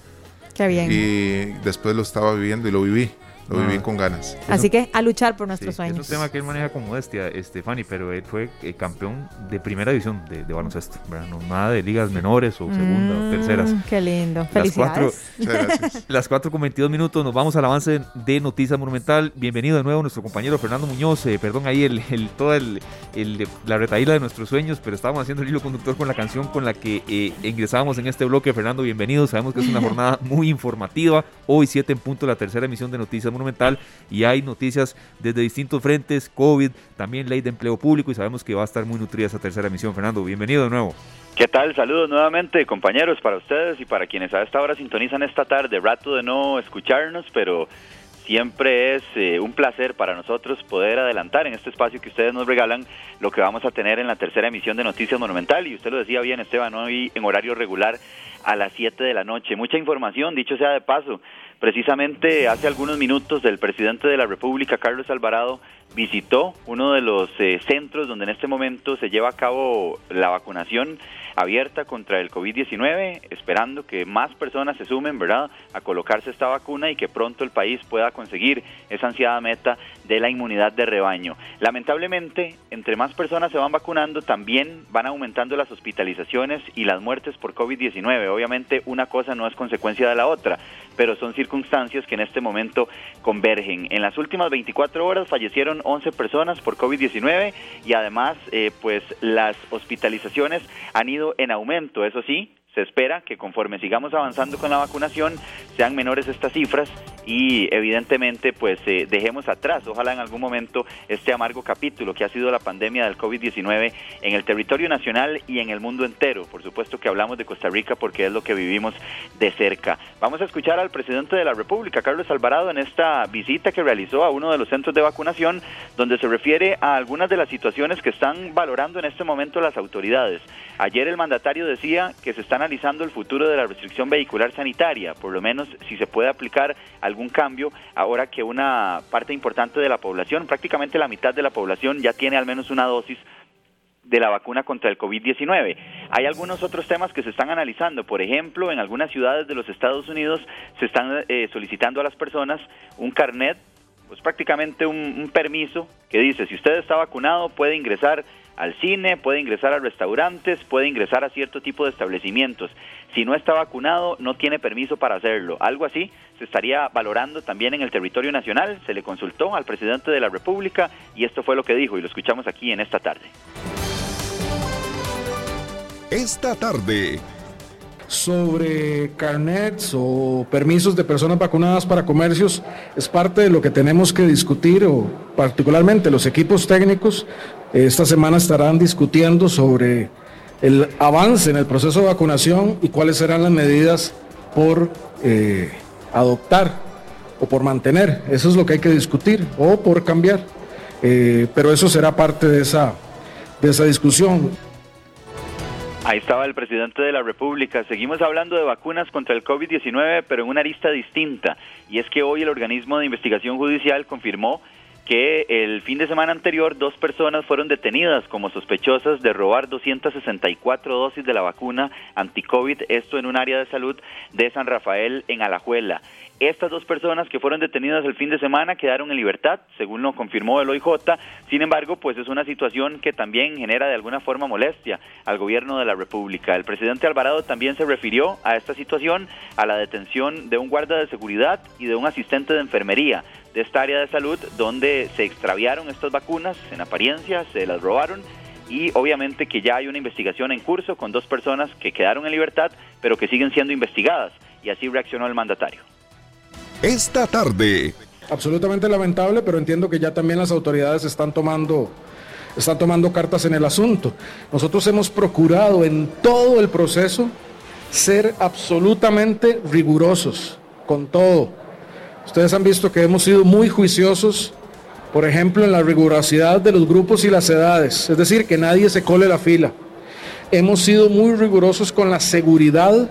Qué bien. Y después lo estaba viviendo y lo viví lo viví con ganas. Así que a luchar por nuestros sueños. Es un tema que él maneja con modestia, Estefani, pero él fue eh, campeón de primera división de, baloncesto. No nada de ligas menores o segunda o mm, terceras. Qué lindo. Felicidades. <laughs> Las 4 con 22 minutos nos vamos al avance de Noticias Monumental. Bienvenido de nuevo nuestro compañero Fernando Muñoz. Eh, perdón ahí el, el toda el, la retaíla de nuestros sueños, pero estábamos haciendo el hilo conductor con la canción con la que eh, ingresábamos en este bloque. Fernando, bienvenido. Sabemos que es una <laughs> jornada muy informativa. Hoy 7 en punto la tercera emisión de Noticias Monumental y hay noticias desde distintos frentes, COVID, también ley de empleo público y sabemos que va a estar muy nutrida esa tercera emisión. Fernando, bienvenido de nuevo. ¿Qué tal? Saludos nuevamente, compañeros, para ustedes y para quienes a esta hora sintonizan esta tarde. Rato de no escucharnos, pero siempre es eh, un placer para nosotros poder adelantar en este espacio que ustedes nos regalan lo que vamos a tener en la tercera emisión de Noticias Monumental. Y usted lo decía bien, Esteban, hoy en horario regular a las 7 de la noche. Mucha información, dicho sea de paso. Precisamente hace algunos minutos el presidente de la República, Carlos Alvarado, visitó uno de los eh, centros donde en este momento se lleva a cabo la vacunación abierta contra el COVID-19, esperando que más personas se sumen, ¿verdad?, a colocarse esta vacuna y que pronto el país pueda conseguir esa ansiada meta de la inmunidad de rebaño. Lamentablemente, entre más personas se van vacunando, también van aumentando las hospitalizaciones y las muertes por COVID-19. Obviamente, una cosa no es consecuencia de la otra, pero son circunstancias que en este momento convergen. En las últimas 24 horas fallecieron 11 personas por COVID-19 y además, eh, pues las hospitalizaciones han ido en aumento, eso sí, se espera que conforme sigamos avanzando con la vacunación sean menores estas cifras y evidentemente pues eh, dejemos atrás, ojalá en algún momento, este amargo capítulo que ha sido la pandemia del COVID-19 en el territorio nacional y en el mundo entero. Por supuesto que hablamos de Costa Rica porque es lo que vivimos de cerca. Vamos a escuchar al presidente de la República, Carlos Alvarado, en esta visita que realizó a uno de los centros de vacunación, donde se refiere a algunas de las situaciones que están valorando en este momento las autoridades. Ayer el mandatario decía que se está analizando el futuro de la restricción vehicular sanitaria, por lo menos si se puede aplicar algún cambio ahora que una parte importante de la población, prácticamente la mitad de la población ya tiene al menos una dosis de la vacuna contra el COVID-19. Hay algunos otros temas que se están analizando. Por ejemplo, en algunas ciudades de los Estados Unidos se están eh, solicitando a las personas un carnet, pues prácticamente un permiso que dice, si usted está vacunado puede ingresar al cine, puede ingresar a restaurantes, puede ingresar a cierto tipo de establecimientos. Si no está vacunado, no tiene permiso para hacerlo. Algo así se estaría valorando también en el territorio nacional. Se le consultó al presidente de la República y esto fue lo que dijo y lo escuchamos aquí en esta tarde. Esta tarde sobre carnets o permisos de personas vacunadas para comercios es parte de lo que tenemos que discutir o particularmente los equipos técnicos esta semana estarán discutiendo sobre el avance en el proceso de vacunación y cuáles serán las medidas por eh, adoptar o por mantener. Eso es lo que hay que discutir o por cambiar. Eh, pero eso será parte de esa, de esa discusión. Ahí estaba el presidente de la República. Seguimos hablando de vacunas contra el COVID-19, pero en una lista distinta. Y es que hoy el organismo de investigación judicial confirmó que el fin de semana anterior dos personas fueron detenidas como sospechosas de robar 264 dosis de la vacuna anti-COVID, esto en un área de salud de San Rafael en Alajuela. Estas dos personas que fueron detenidas el fin de semana quedaron en libertad, según lo confirmó el OIJ. Sin embargo, pues es una situación que también genera de alguna forma molestia al gobierno de la República. El presidente Alvarado también se refirió a esta situación, a la detención de un guarda de seguridad y de un asistente de enfermería de esta área de salud, donde se extraviaron estas vacunas, en apariencia se las robaron y obviamente que ya hay una investigación en curso con dos personas que quedaron en libertad, pero que siguen siendo investigadas. Y así reaccionó el mandatario esta tarde. Absolutamente lamentable, pero entiendo que ya también las autoridades están tomando, están tomando cartas en el asunto. Nosotros hemos procurado en todo el proceso ser absolutamente rigurosos con todo. Ustedes han visto que hemos sido muy juiciosos, por ejemplo, en la rigurosidad de los grupos y las edades, es decir, que nadie se cole la fila. Hemos sido muy rigurosos con la seguridad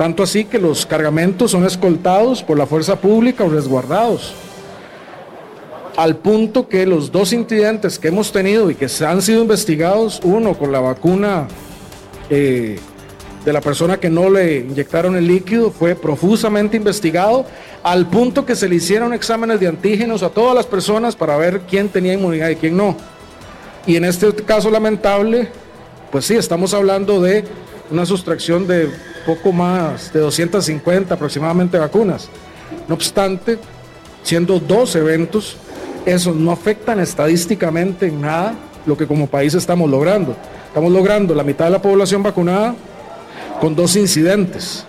tanto así que los cargamentos son escoltados por la fuerza pública o resguardados. Al punto que los dos incidentes que hemos tenido y que se han sido investigados, uno con la vacuna eh, de la persona que no le inyectaron el líquido, fue profusamente investigado, al punto que se le hicieron exámenes de antígenos a todas las personas para ver quién tenía inmunidad y quién no. Y en este caso lamentable, pues sí, estamos hablando de una sustracción de poco más de 250 aproximadamente vacunas. No obstante, siendo dos eventos, eso no afectan estadísticamente en nada lo que como país estamos logrando. Estamos logrando la mitad de la población vacunada con dos incidentes.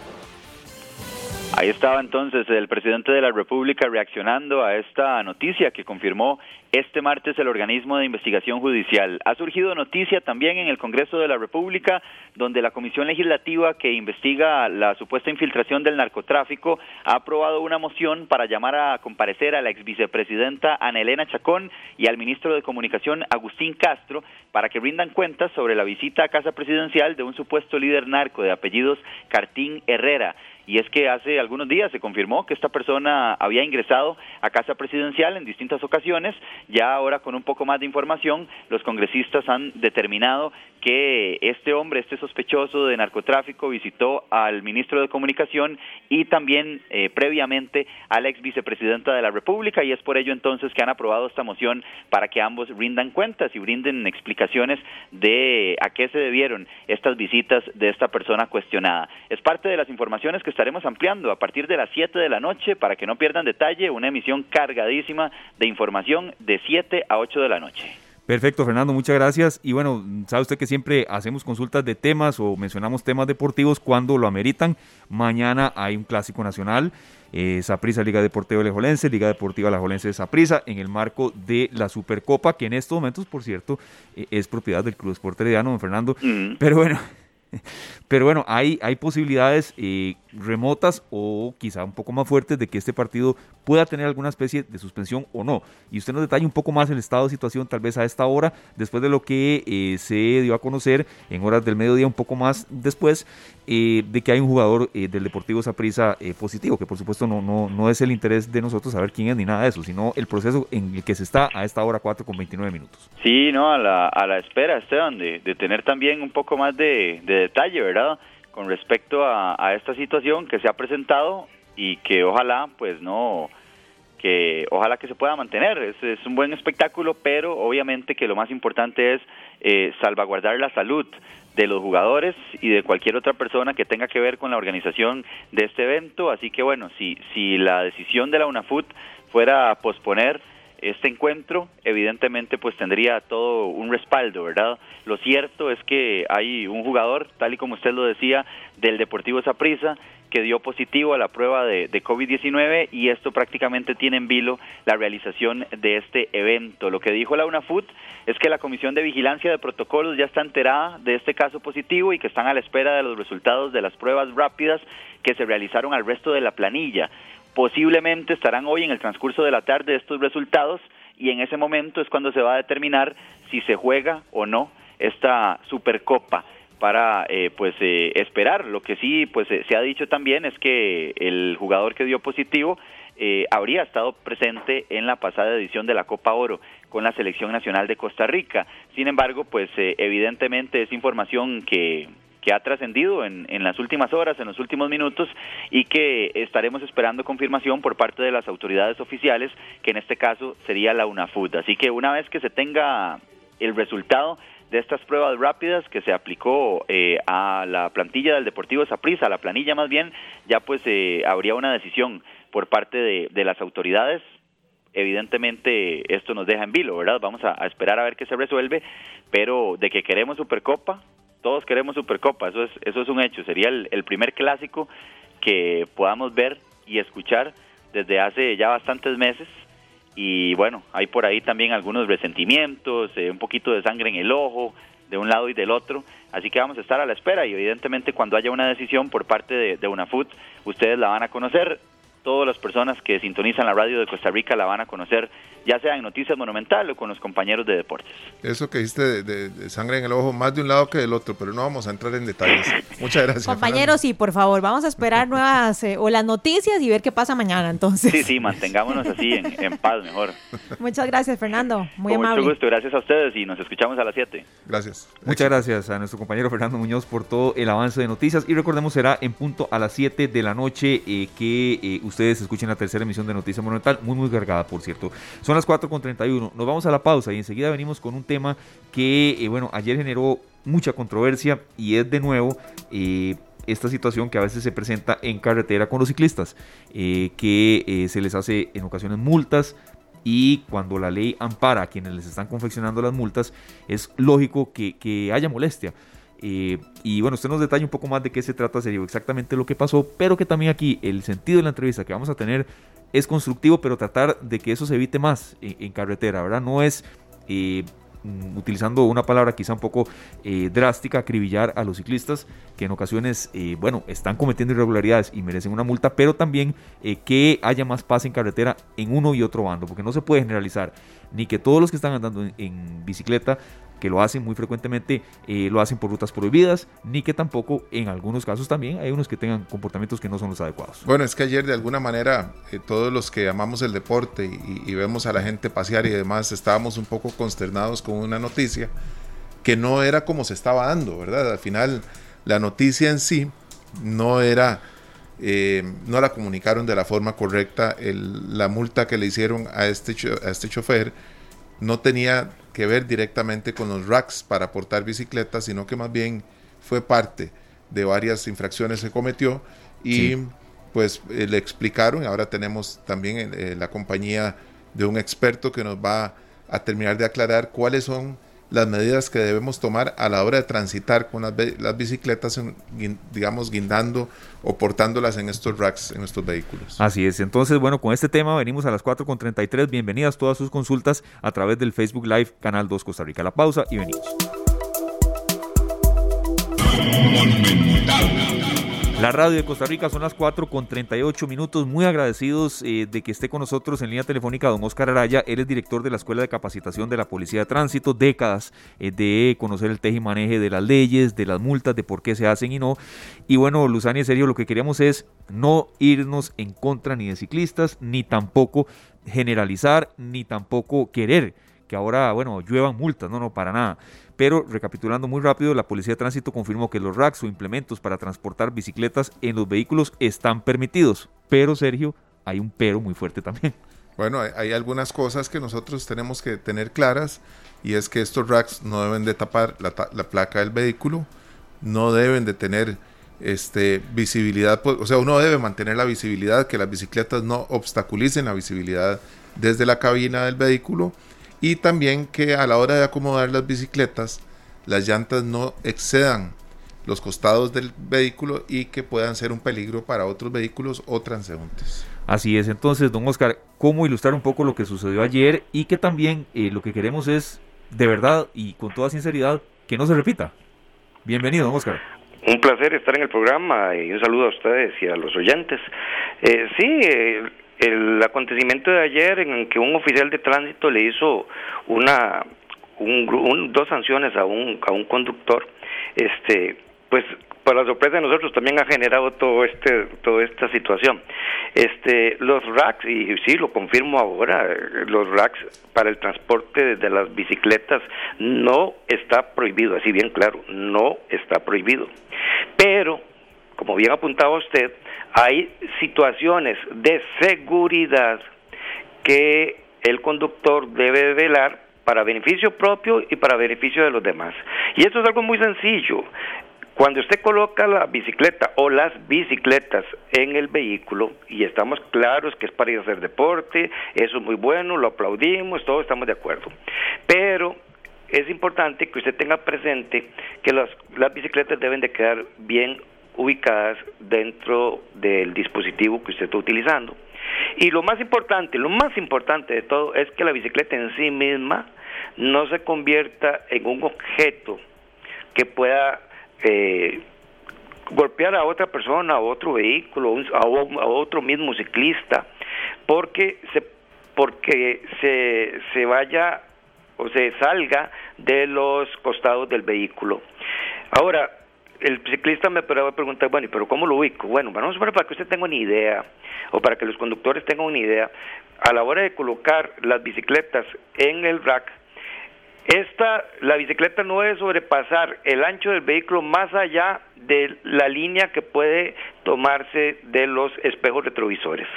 Ahí estaba entonces el presidente de la República reaccionando a esta noticia que confirmó este martes el organismo de investigación judicial. Ha surgido noticia también en el Congreso de la República, donde la Comisión Legislativa que investiga la supuesta infiltración del narcotráfico ha aprobado una moción para llamar a comparecer a la ex vicepresidenta Ana Elena Chacón y al ministro de Comunicación Agustín Castro para que rindan cuentas sobre la visita a casa presidencial de un supuesto líder narco de apellidos Cartín Herrera y es que hace algunos días se confirmó que esta persona había ingresado a casa presidencial en distintas ocasiones. Ya ahora con un poco más de información, los congresistas han determinado que este hombre, este sospechoso de narcotráfico, visitó al ministro de Comunicación y también eh, previamente a la ex vicepresidenta de la República y es por ello entonces que han aprobado esta moción para que ambos rindan cuentas y brinden explicaciones de a qué se debieron estas visitas de esta persona cuestionada. Es parte de las informaciones que estaremos ampliando a partir de las 7 de la noche para que no pierdan detalle, una emisión cargadísima de información de 7 a 8 de la noche. Perfecto, Fernando, muchas gracias. Y bueno, sabe usted que siempre hacemos consultas de temas o mencionamos temas deportivos cuando lo ameritan. Mañana hay un clásico nacional, eh, Liga Deportiva Lejolense, Liga Deportiva Lejolense de Saprisa, en el marco de la Supercopa, que en estos momentos, por cierto, eh, es propiedad del Club Esporte Herediano, don Fernando. Mm. Pero bueno, <laughs> Pero bueno, hay, hay posibilidades eh, remotas o quizá un poco más fuertes de que este partido pueda tener alguna especie de suspensión o no. Y usted nos detalla un poco más el estado de situación tal vez a esta hora, después de lo que eh, se dio a conocer en horas del mediodía, un poco más después, eh, de que hay un jugador del Deportivo Saprissa positivo, que por supuesto no, no, no es el interés de nosotros saber quién es ni nada de eso, sino el proceso en el que se está a esta hora 4 con 29 minutos. Sí, no, a la, a la espera, Esteban, de, de tener también un poco más de detalle, ¿verdad? con respecto a, esta situación que se ha presentado y que ojalá pues no que ojalá que se pueda mantener. Es, es un buen espectáculo pero obviamente que lo más importante es eh, salvaguardar la salud de los jugadores y de cualquier otra persona que tenga que ver con la organización de este evento. Así que bueno si si la decisión de la UNAFUT fuera posponer este encuentro, evidentemente pues tendría todo un respaldo, ¿verdad? Lo cierto es que hay un jugador, tal y como usted lo decía, del Deportivo Saprissa, que dio positivo a la prueba de, de COVID-19 y esto prácticamente tiene en vilo la realización de este evento. Lo que dijo la UNAFUT es que la Comisión de Vigilancia de Protocolos ya está enterada de este caso positivo y que están a la espera de los resultados de las pruebas rápidas que se realizaron al resto de la planilla. Posiblemente estarán hoy en el transcurso de la tarde estos resultados y en ese momento es cuando se va a determinar si se juega o no esta Supercopa para eh, pues eh, esperar. Lo que sí pues eh, se ha dicho también es que el jugador que dio positivo habría estado presente en la pasada edición de la Copa Oro con la selección nacional de Costa Rica. Sin embargo, pues evidentemente es información que que ha trascendido en, en, las últimas horas, en los últimos minutos, y que estaremos esperando confirmación por parte de las autoridades oficiales, que en este caso sería la UNAFUT. Así que una vez que se tenga el resultado de estas pruebas rápidas que se aplicó eh, a la plantilla del Deportivo Saprissa, a la planilla más bien, ya pues eh, habría una decisión por parte de, de las autoridades evidentemente esto nos deja en vilo, ¿verdad? Vamos a, a, esperar a ver qué se resuelve, pero de que queremos Supercopa, todos queremos Supercopa, eso es, eso es un hecho, sería el, primer clásico que podamos ver y escuchar desde hace ya bastantes meses. Y bueno, hay por ahí también algunos resentimientos, eh, un poquito de sangre en el ojo, de un lado y del otro, así que vamos a estar a la espera y evidentemente cuando haya una decisión por parte de, de UNAFUT, ustedes la van a conocer, todas las personas que sintonizan la radio de Costa Rica la van a conocer, ya sea en Noticias Monumental o con los compañeros de deportes. Eso que dijiste de, sangre en el ojo, más de un lado que del otro, pero no vamos a entrar en detalles. <laughs> Muchas gracias. Compañeros, sí, por favor, vamos a esperar nuevas eh, o las noticias y ver qué pasa mañana entonces. Sí, sí, mantengámonos así en, paz mejor. <laughs> Muchas gracias, Fernando. Muy Con amable. Mucho gusto, gracias a ustedes y nos escuchamos a las 7. Gracias. Muchas gracias a nuestro compañero Fernando Muñoz por todo el avance de noticias y recordemos será en punto a las 7 de la noche eh, que eh, ustedes escuchen la tercera emisión de Noticias Monumental, muy muy cargada por cierto. Son las 4.31, nos vamos a la pausa y enseguida venimos con un tema que, eh, bueno, ayer generó mucha controversia y es de nuevo... Eh, esta situación que a veces se presenta en carretera con los ciclistas, eh, que se les hace en ocasiones multas y cuando la ley ampara a quienes les están confeccionando las multas, es lógico que, que haya molestia. Eh, y bueno, usted nos detalla un poco más de qué se trata, serio exactamente lo que pasó, pero que también aquí el sentido de la entrevista que vamos a tener es constructivo, pero tratar de que eso se evite más en, carretera, ¿verdad? No es, eh, mm, utilizando una palabra quizá un poco eh, drástica, acribillar a los ciclistas que en ocasiones, bueno, están cometiendo irregularidades y merecen una multa, pero también que haya más paz en carretera en uno y otro bando, porque no se puede generalizar ni que todos los que están andando en bicicleta que lo hacen muy frecuentemente, eh, lo hacen por rutas prohibidas, ni que tampoco en algunos casos también hay unos que tengan comportamientos que no son los adecuados. Bueno, es que ayer de alguna manera eh, todos los que amamos el deporte y, vemos a la gente pasear y demás estábamos un poco consternados con una noticia que no era como se estaba dando, ¿verdad? Al final la noticia en sí no era... Eh, no la comunicaron de la forma correcta. la multa que le hicieron a este, a este chofer no tenía que ver directamente con los racks para aportar bicicletas, sino que más bien fue parte de varias infracciones que cometió y pues eh, le explicaron, ahora tenemos también eh, la compañía de un experto que nos va a terminar de aclarar cuáles son las medidas que debemos tomar a la hora de transitar con las, bicicletas, digamos, guindando o portándolas en estos racks, en estos vehículos. Así es. Entonces, bueno, con este tema venimos a las 4.33. Bienvenidas todas sus consultas a través del Facebook Live, Canal 2 Costa Rica. La pausa y venimos. La radio de Costa Rica son las 4 con 38 minutos. Muy agradecidos eh, de que esté con nosotros en línea telefónica don Oscar Araya. Él es director de la Escuela de Capacitación de la Policía de Tránsito. Décadas eh, de conocer el teje y maneje de las leyes, de las multas, de por qué se hacen y no. Y bueno, Luzani, en serio, lo que queríamos es no irnos en contra ni de ciclistas, ni tampoco generalizar, ni tampoco querer que ahora, bueno, lluevan multas, no, no, para nada. Pero recapitulando muy rápido, la Policía de Tránsito confirmó que los racks o implementos para transportar bicicletas en los vehículos están permitidos. Pero, Sergio, hay un pero muy fuerte también. Bueno, hay, algunas cosas que nosotros tenemos que tener claras y es que estos racks no deben de tapar la, la placa del vehículo, no deben de tener este, visibilidad, o sea, uno debe mantener la visibilidad, que las bicicletas no obstaculicen la visibilidad desde la cabina del vehículo y también que a la hora de acomodar las bicicletas, las llantas no excedan los costados del vehículo y que puedan ser un peligro para otros vehículos o transeúntes. Así es, entonces, don Oscar, ¿cómo ilustrar un poco lo que sucedió ayer y que también eh, lo que queremos es, de verdad y con toda sinceridad, que no se repita? Bienvenido, don Oscar. Un placer estar en el programa y un saludo a ustedes y a los oyentes. Eh, sí, eh, el acontecimiento de ayer en que un oficial de tránsito le hizo una un, dos sanciones a un a un conductor este pues para sorpresa de nosotros también ha generado todo este toda esta situación. Este los racks y sí lo confirmo ahora los racks para el transporte de las bicicletas no está prohibido así bien claro no está prohibido. Pero como bien apuntaba usted hay situaciones de seguridad que el conductor debe velar para beneficio propio y para beneficio de los demás. Y esto es algo muy sencillo. Cuando usted coloca la bicicleta o las bicicletas en el vehículo, y estamos claros que es para ir a hacer deporte, eso es muy bueno, lo aplaudimos, todos estamos de acuerdo. Pero es importante que usted tenga presente que las, las bicicletas deben de quedar bien ubicadas dentro del dispositivo que usted está utilizando. Y lo más importante, lo más importante de todo es que la bicicleta en sí misma no se convierta en un objeto que pueda eh, golpear a otra persona, a otro vehículo, a, otro mismo ciclista, porque se, porque se, se vaya o se salga de los costados del vehículo. Ahora, el ciclista me a preguntar, bueno, pero cómo lo ubico? Bueno, vamos para que usted tenga una idea, o para que los conductores tengan una idea, a la hora de colocar las bicicletas en el rack, esta, la bicicleta no debe sobrepasar el ancho del vehículo más allá de la línea que puede tomarse de los espejos retrovisores.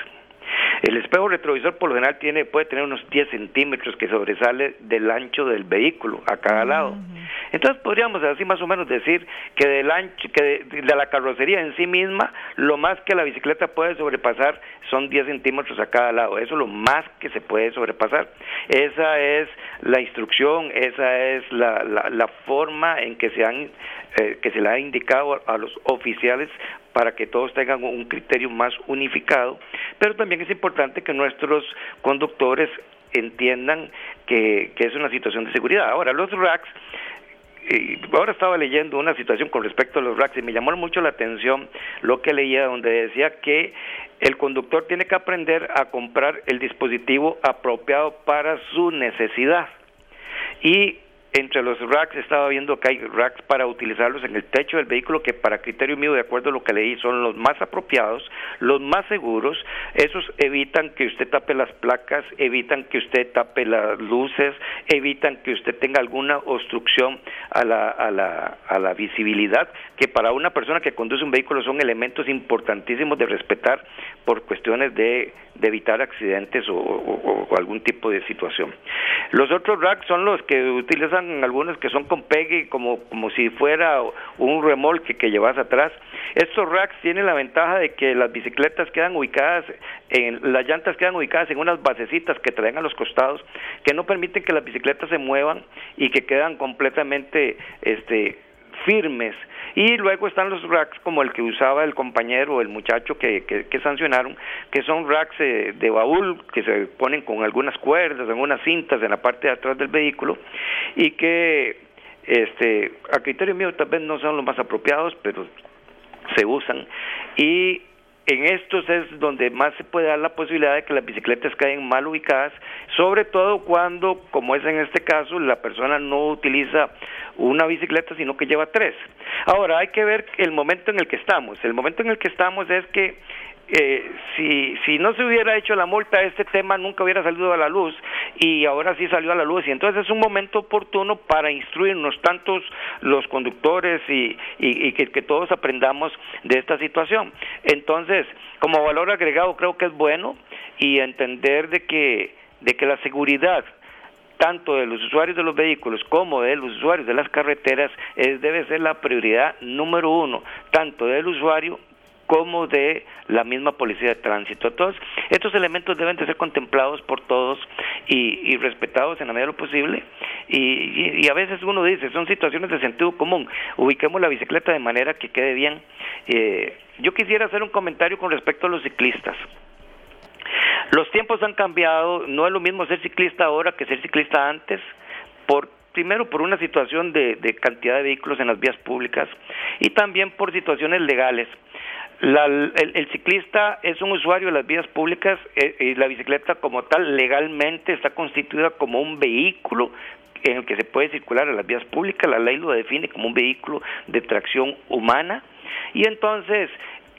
El espejo retrovisor por lo general tiene, puede tener unos 10 centímetros que sobresale del ancho del vehículo a cada lado. Entonces podríamos así más o menos decir que del ancho, que de, la carrocería en sí misma, lo más que la bicicleta puede sobrepasar son 10 centímetros a cada lado. Eso es lo más que se puede sobrepasar. Esa es la instrucción, esa es la, la, forma en que se han eh, que se le ha indicado a los oficiales para que todos tengan un criterio más unificado, pero también es importante que nuestros conductores entiendan que, es una situación de seguridad. Ahora, los racks ahora estaba leyendo una situación con respecto a los racks y me llamó mucho la atención lo que leía donde decía que el conductor tiene que aprender a comprar el dispositivo apropiado para su necesidad. Y entre los racks estaba viendo que hay racks para utilizarlos en el techo del vehículo que para criterio mío, de acuerdo a lo que leí, son los más apropiados, los más seguros. Esos evitan que usted tape las placas, evitan que usted tape las luces, evitan que usted tenga alguna obstrucción a la, a la, visibilidad, que para una persona que conduce un vehículo son elementos importantísimos de respetar por cuestiones de, de evitar accidentes o algún tipo de situación. Los otros racks son los que utilizan algunos que son con pegue como, como si fuera un remolque que llevas atrás. Estos racks tienen la ventaja de que las bicicletas quedan ubicadas, en, las llantas quedan ubicadas en unas basecitas que traen a los costados, que no permiten que las bicicletas se muevan y que quedan completamente este, firmes. Y luego están los racks como el que usaba el compañero o el muchacho que, que, sancionaron, que son racks eh, de baúl que se ponen con algunas cuerdas, en unas cintas en la parte de atrás del vehículo y que este a criterio mío tal vez no son los más apropiados, pero se usan y en estos es donde más se puede dar la posibilidad de que las bicicletas queden mal ubicadas, sobre todo cuando, como es en este caso, la persona no utiliza una bicicleta, sino que lleva tres. Ahora, hay que ver el momento en el que estamos. El momento en el que estamos es que eh, si, si no se hubiera hecho la multa, este tema nunca hubiera salido a la luz y ahora sí salió a la luz y entonces es un momento oportuno para instruirnos tantos los conductores y, y, que, que, todos aprendamos de esta situación. Entonces, como valor agregado creo que es bueno y entender de que, de que la seguridad tanto de los usuarios de los vehículos como de los usuarios de las carreteras es, debe ser la prioridad número uno, tanto del usuario como de la misma policía de tránsito. Entonces, estos elementos deben de ser contemplados por todos y, respetados en la medida de lo posible. Y, a veces uno dice, son situaciones de sentido común, ubiquemos la bicicleta de manera que quede bien. Eh, yo quisiera hacer un comentario con respecto a los ciclistas. Los tiempos han cambiado, no es lo mismo ser ciclista ahora que ser ciclista antes, por primero por una situación de, cantidad de vehículos en las vías públicas y también por situaciones legales. El, ciclista es un usuario de las vías públicas eh, y la bicicleta como tal legalmente está constituida como un vehículo en el que se puede circular en las vías públicas, la ley lo define como un vehículo de tracción humana. Y entonces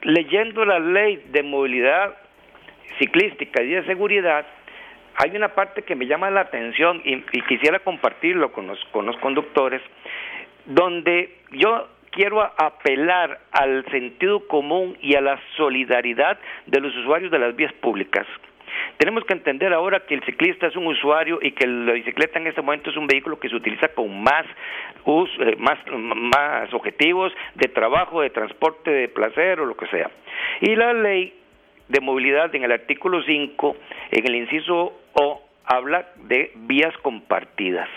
leyendo la ley de movilidad ciclística y de seguridad, hay una parte que me llama la atención y, quisiera compartirlo con los, con los conductores, donde yo quiero apelar al sentido común y a la solidaridad de los usuarios de las vías públicas. Tenemos que entender ahora que el ciclista es un usuario y que la bicicleta en este momento es un vehículo que se utiliza con más, eh, más, más objetivos de trabajo, de transporte, de placer o lo que sea. Y la ley de movilidad en el artículo 5, en el inciso O, habla de vías compartidas.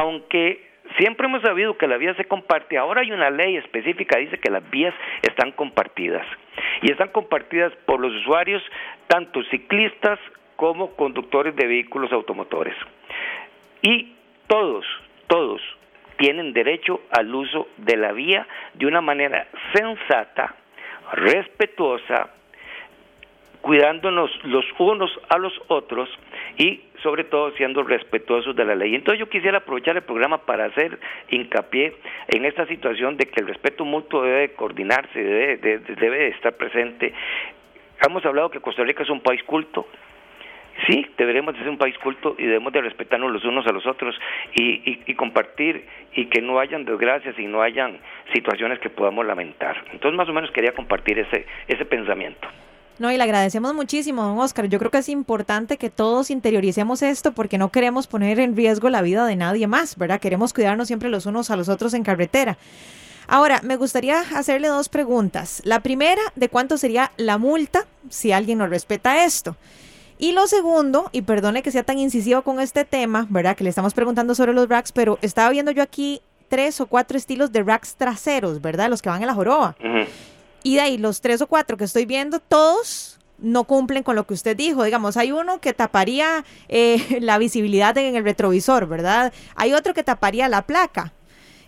Aunque siempre hemos sabido que la vía se comparte, ahora hay una ley específica que dice que las vías están compartidas. Y están compartidas por los usuarios, tanto ciclistas como conductores de vehículos automotores. Y todos, todos tienen derecho al uso de la vía de una manera sensata, respetuosa, cuidándonos los unos a los otros y sobre todo siendo respetuosos de la ley. Entonces yo quisiera aprovechar el programa para hacer hincapié en esta situación de que el respeto mutuo debe coordinarse, debe, debe estar presente. Hemos hablado que Costa Rica es un país culto, sí, deberemos de ser un país culto y debemos de respetarnos los unos a los otros y, y, compartir y que no hayan desgracias y no hayan situaciones que podamos lamentar. Entonces más o menos quería compartir ese, ese pensamiento. No, y le agradecemos muchísimo, don Oscar. Yo creo que es importante que todos interioricemos esto porque no queremos poner en riesgo la vida de nadie más, ¿verdad? Queremos cuidarnos siempre los unos a los otros en carretera. Ahora, me gustaría hacerle dos preguntas. La primera, ¿de cuánto sería la multa si alguien no respeta esto? Y lo segundo, y perdone que sea tan incisivo con este tema, ¿verdad? Que le estamos preguntando sobre los racks, pero estaba viendo yo aquí tres o cuatro estilos de racks traseros, ¿verdad? Los que van en la joroba. Y de ahí los tres o cuatro que estoy viendo, todos no cumplen con lo que usted dijo. Digamos, hay uno que taparía eh, <laughs> la visibilidad en el retrovisor, ¿verdad? Hay otro que taparía la placa.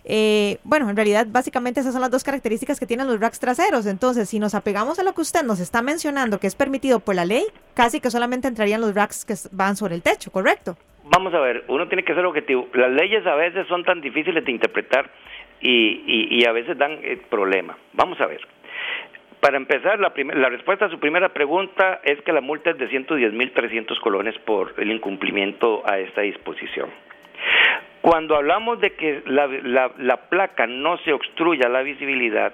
Eh, bueno, en realidad básicamente esas son las dos características que tienen los racks traseros. Entonces, si nos apegamos a lo que usted nos está mencionando, que es permitido por la ley, casi que solamente entrarían los racks que van sobre el techo, ¿correcto? Vamos a ver, uno tiene que ser objetivo. Las leyes a veces son tan difíciles de interpretar y, a veces dan eh, problema. Vamos a ver. Para empezar, la, la, respuesta a su primera pregunta es que la multa es de 110.300 colones por el incumplimiento a esta disposición. Cuando hablamos de que la, la, placa no se obstruya la visibilidad,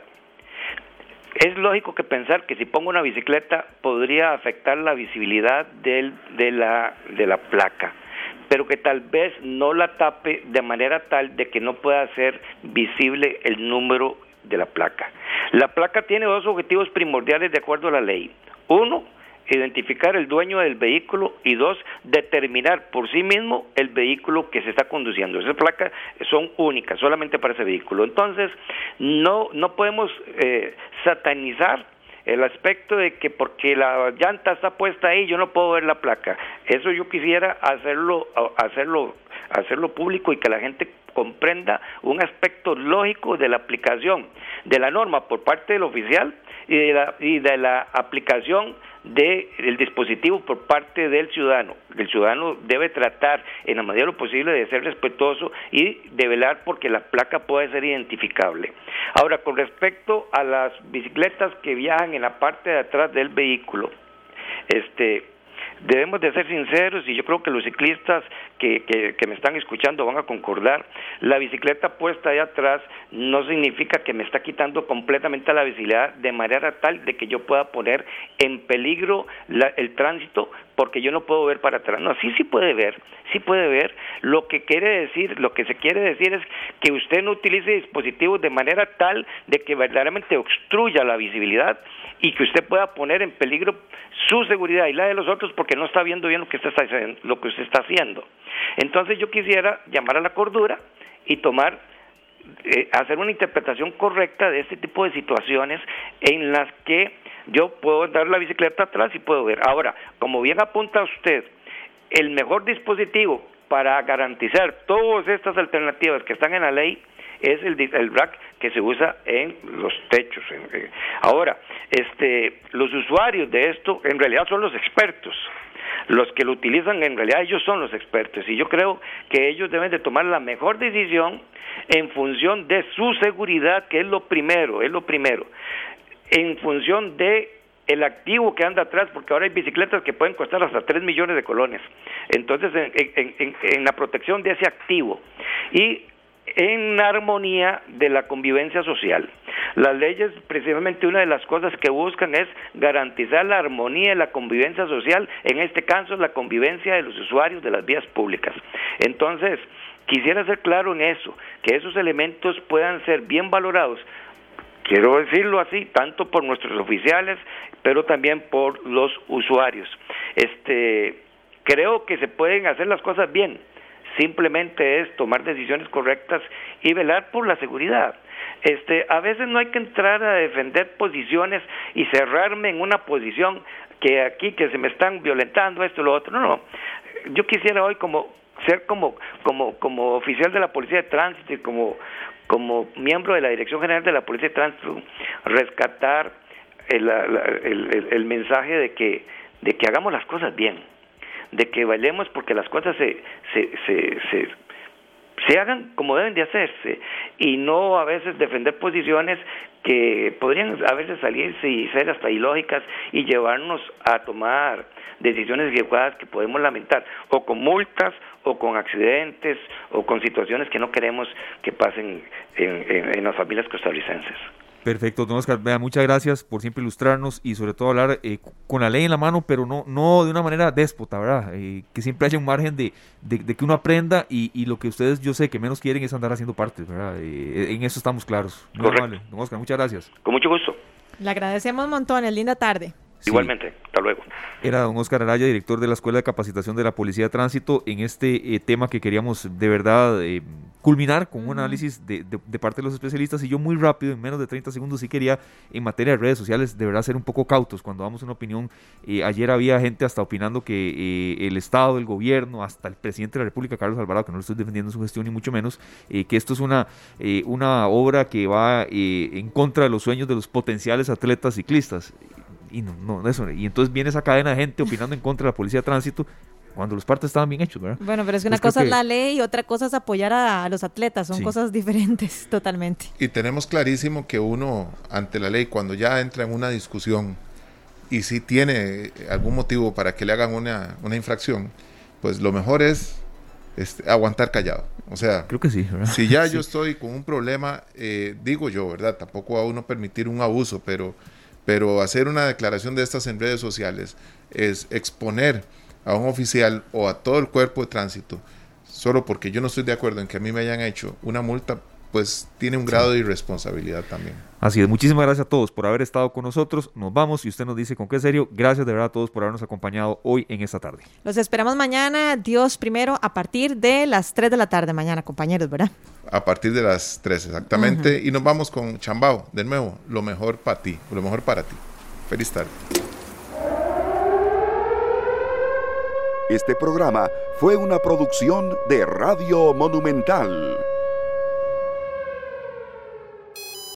es lógico que pensar que si pongo una bicicleta podría afectar la visibilidad de la placa, pero que tal vez no la tape de manera tal de que no pueda ser visible el número de la placa. La placa tiene dos objetivos primordiales de acuerdo a la ley. Uno, identificar el dueño del vehículo y dos, determinar por sí mismo el vehículo que se está conduciendo. Esas placas son únicas, solamente para ese vehículo. Entonces, no, no podemos eh, satanizar el aspecto de que porque la llanta está puesta ahí yo no puedo ver la placa. Eso yo quisiera hacerlo, hacerlo, hacerlo público y que la gente comprenda un aspecto lógico de la aplicación de la norma por parte del oficial y de la, y de la aplicación del dispositivo por parte del ciudadano. El ciudadano debe tratar en la medida de lo posible de ser respetuoso y de velar porque la placa pueda ser identificable. Ahora, con respecto a las bicicletas que viajan en la parte de atrás del vehículo, este, debemos de ser sinceros y yo creo que los ciclistas que, me están escuchando van a concordar, la bicicleta puesta ahí atrás no significa que me está quitando completamente la visibilidad de manera tal de que yo pueda poner en peligro el tránsito porque yo no puedo ver para atrás. No, sí, sí puede ver, sí puede ver. Lo que quiere decir, lo que se quiere decir es que usted no utilice dispositivos de manera tal de que verdaderamente obstruya la visibilidad y que usted pueda poner en peligro su seguridad y la de los otros porque no está viendo bien lo que usted está, lo que usted está haciendo. Entonces yo quisiera llamar a la cordura y tomar eh, hacer una interpretación correcta de este tipo de situaciones en las que yo puedo dar la bicicleta atrás y puedo ver. Ahora, como bien apunta usted, el mejor dispositivo para garantizar todas estas alternativas que están en la ley es el, el que se usa en los techos. ahora, este, los usuarios de esto en realidad son los expertos. Los que lo utilizan en realidad ellos son los expertos y yo creo que ellos deben de tomar la mejor decisión en función de su seguridad, que es lo primero, es lo primero. En función de el activo que anda atrás, porque ahora hay bicicletas que pueden costar hasta 3 millones de colones. Entonces, en, en la protección de ese activo. Y en armonía de la convivencia social. Las leyes, precisamente una de las cosas que buscan es garantizar la armonía y la convivencia social, en este caso la convivencia de los usuarios de las vías públicas. Entonces, quisiera ser claro en eso, que esos elementos puedan ser bien valorados quiero decirlo así, tanto por nuestros oficiales, pero también por los usuarios. Este, creo que se pueden hacer las cosas bien simplemente es tomar decisiones correctas y velar por la seguridad. Este, a veces no hay que entrar a defender posiciones y cerrarme en una posición que aquí que se me están violentando esto lo otro. No, no. Yo quisiera hoy como ser como como como oficial de la policía de tránsito y como como miembro de la dirección general de la policía de tránsito rescatar el, el, el mensaje de que de que hagamos las cosas bien de que valemos porque las cosas se, se, se, se, hagan como deben de hacerse y no a veces defender posiciones que podrían a veces salirse y ser hasta ilógicas y llevarnos a tomar decisiones equivocadas que podemos lamentar o con multas o con accidentes o con situaciones que no queremos que pasen en, en las familias costarricenses. Perfecto, don Oscar. muchas gracias por siempre ilustrarnos y sobre todo hablar eh, con la ley en la mano, pero no, no de una manera déspota, ¿verdad? Eh, que siempre haya un margen de, que uno aprenda y, lo que ustedes yo sé que menos quieren es andar haciendo partes, ¿verdad? Eh, en eso estamos claros. Vale. Don Oscar, muchas gracias. Con mucho gusto. Le agradecemos un montón, linda tarde. Igualmente, hasta luego. Era don Oscar Araya, director de la Escuela de Capacitación de la Policía de Tránsito, en este eh, tema que queríamos de verdad eh, culminar con un análisis de, parte de los especialistas. Y yo muy rápido, en menos de 30 segundos, sí quería, en materia de redes sociales, de verdad ser un poco cautos cuando damos una opinión. Eh, ayer había gente hasta opinando que el Estado, el gobierno, hasta el presidente de la República, Carlos Alvarado, que no lo estoy defendiendo su gestión ni mucho menos, que esto es una, una obra que va en contra de los sueños de los potenciales atletas ciclistas y no, no, eso. Y entonces viene esa cadena de gente opinando en contra de la policía de tránsito cuando los partes estaban bien hechos, ¿verdad? Bueno, pero es que una cosa es la ley y otra cosa es apoyar a, los atletas, son cosas diferentes <laughs> totalmente. Y tenemos clarísimo que uno, ante la ley, cuando ya entra en una discusión y si tiene algún motivo para que le hagan una, una infracción, pues lo mejor es este, aguantar callado. O sea, creo que sí. ¿verdad? Si ya <laughs> yo estoy con un problema, eh, digo yo, ¿verdad? Tampoco a uno permitir un abuso, pero pero hacer una declaración de estas en redes sociales es exponer a un oficial o a todo el cuerpo de tránsito solo porque yo no estoy de acuerdo en que a mí me hayan hecho una multa, pues tiene un grado de irresponsabilidad también. Así es, muchísimas gracias a todos por haber estado con nosotros. Nos vamos y usted nos dice con qué serio. Gracias de verdad a todos por habernos acompañado hoy en esta tarde. Los esperamos mañana, Dios primero, a partir de las 3 de la tarde mañana, compañeros, ¿verdad? a partir de las 3 exactamente. Y nos vamos con Chambao, de nuevo, lo mejor para ti, lo mejor para ti. Feliz tarde. Este programa fue una producción de Radio Monumental.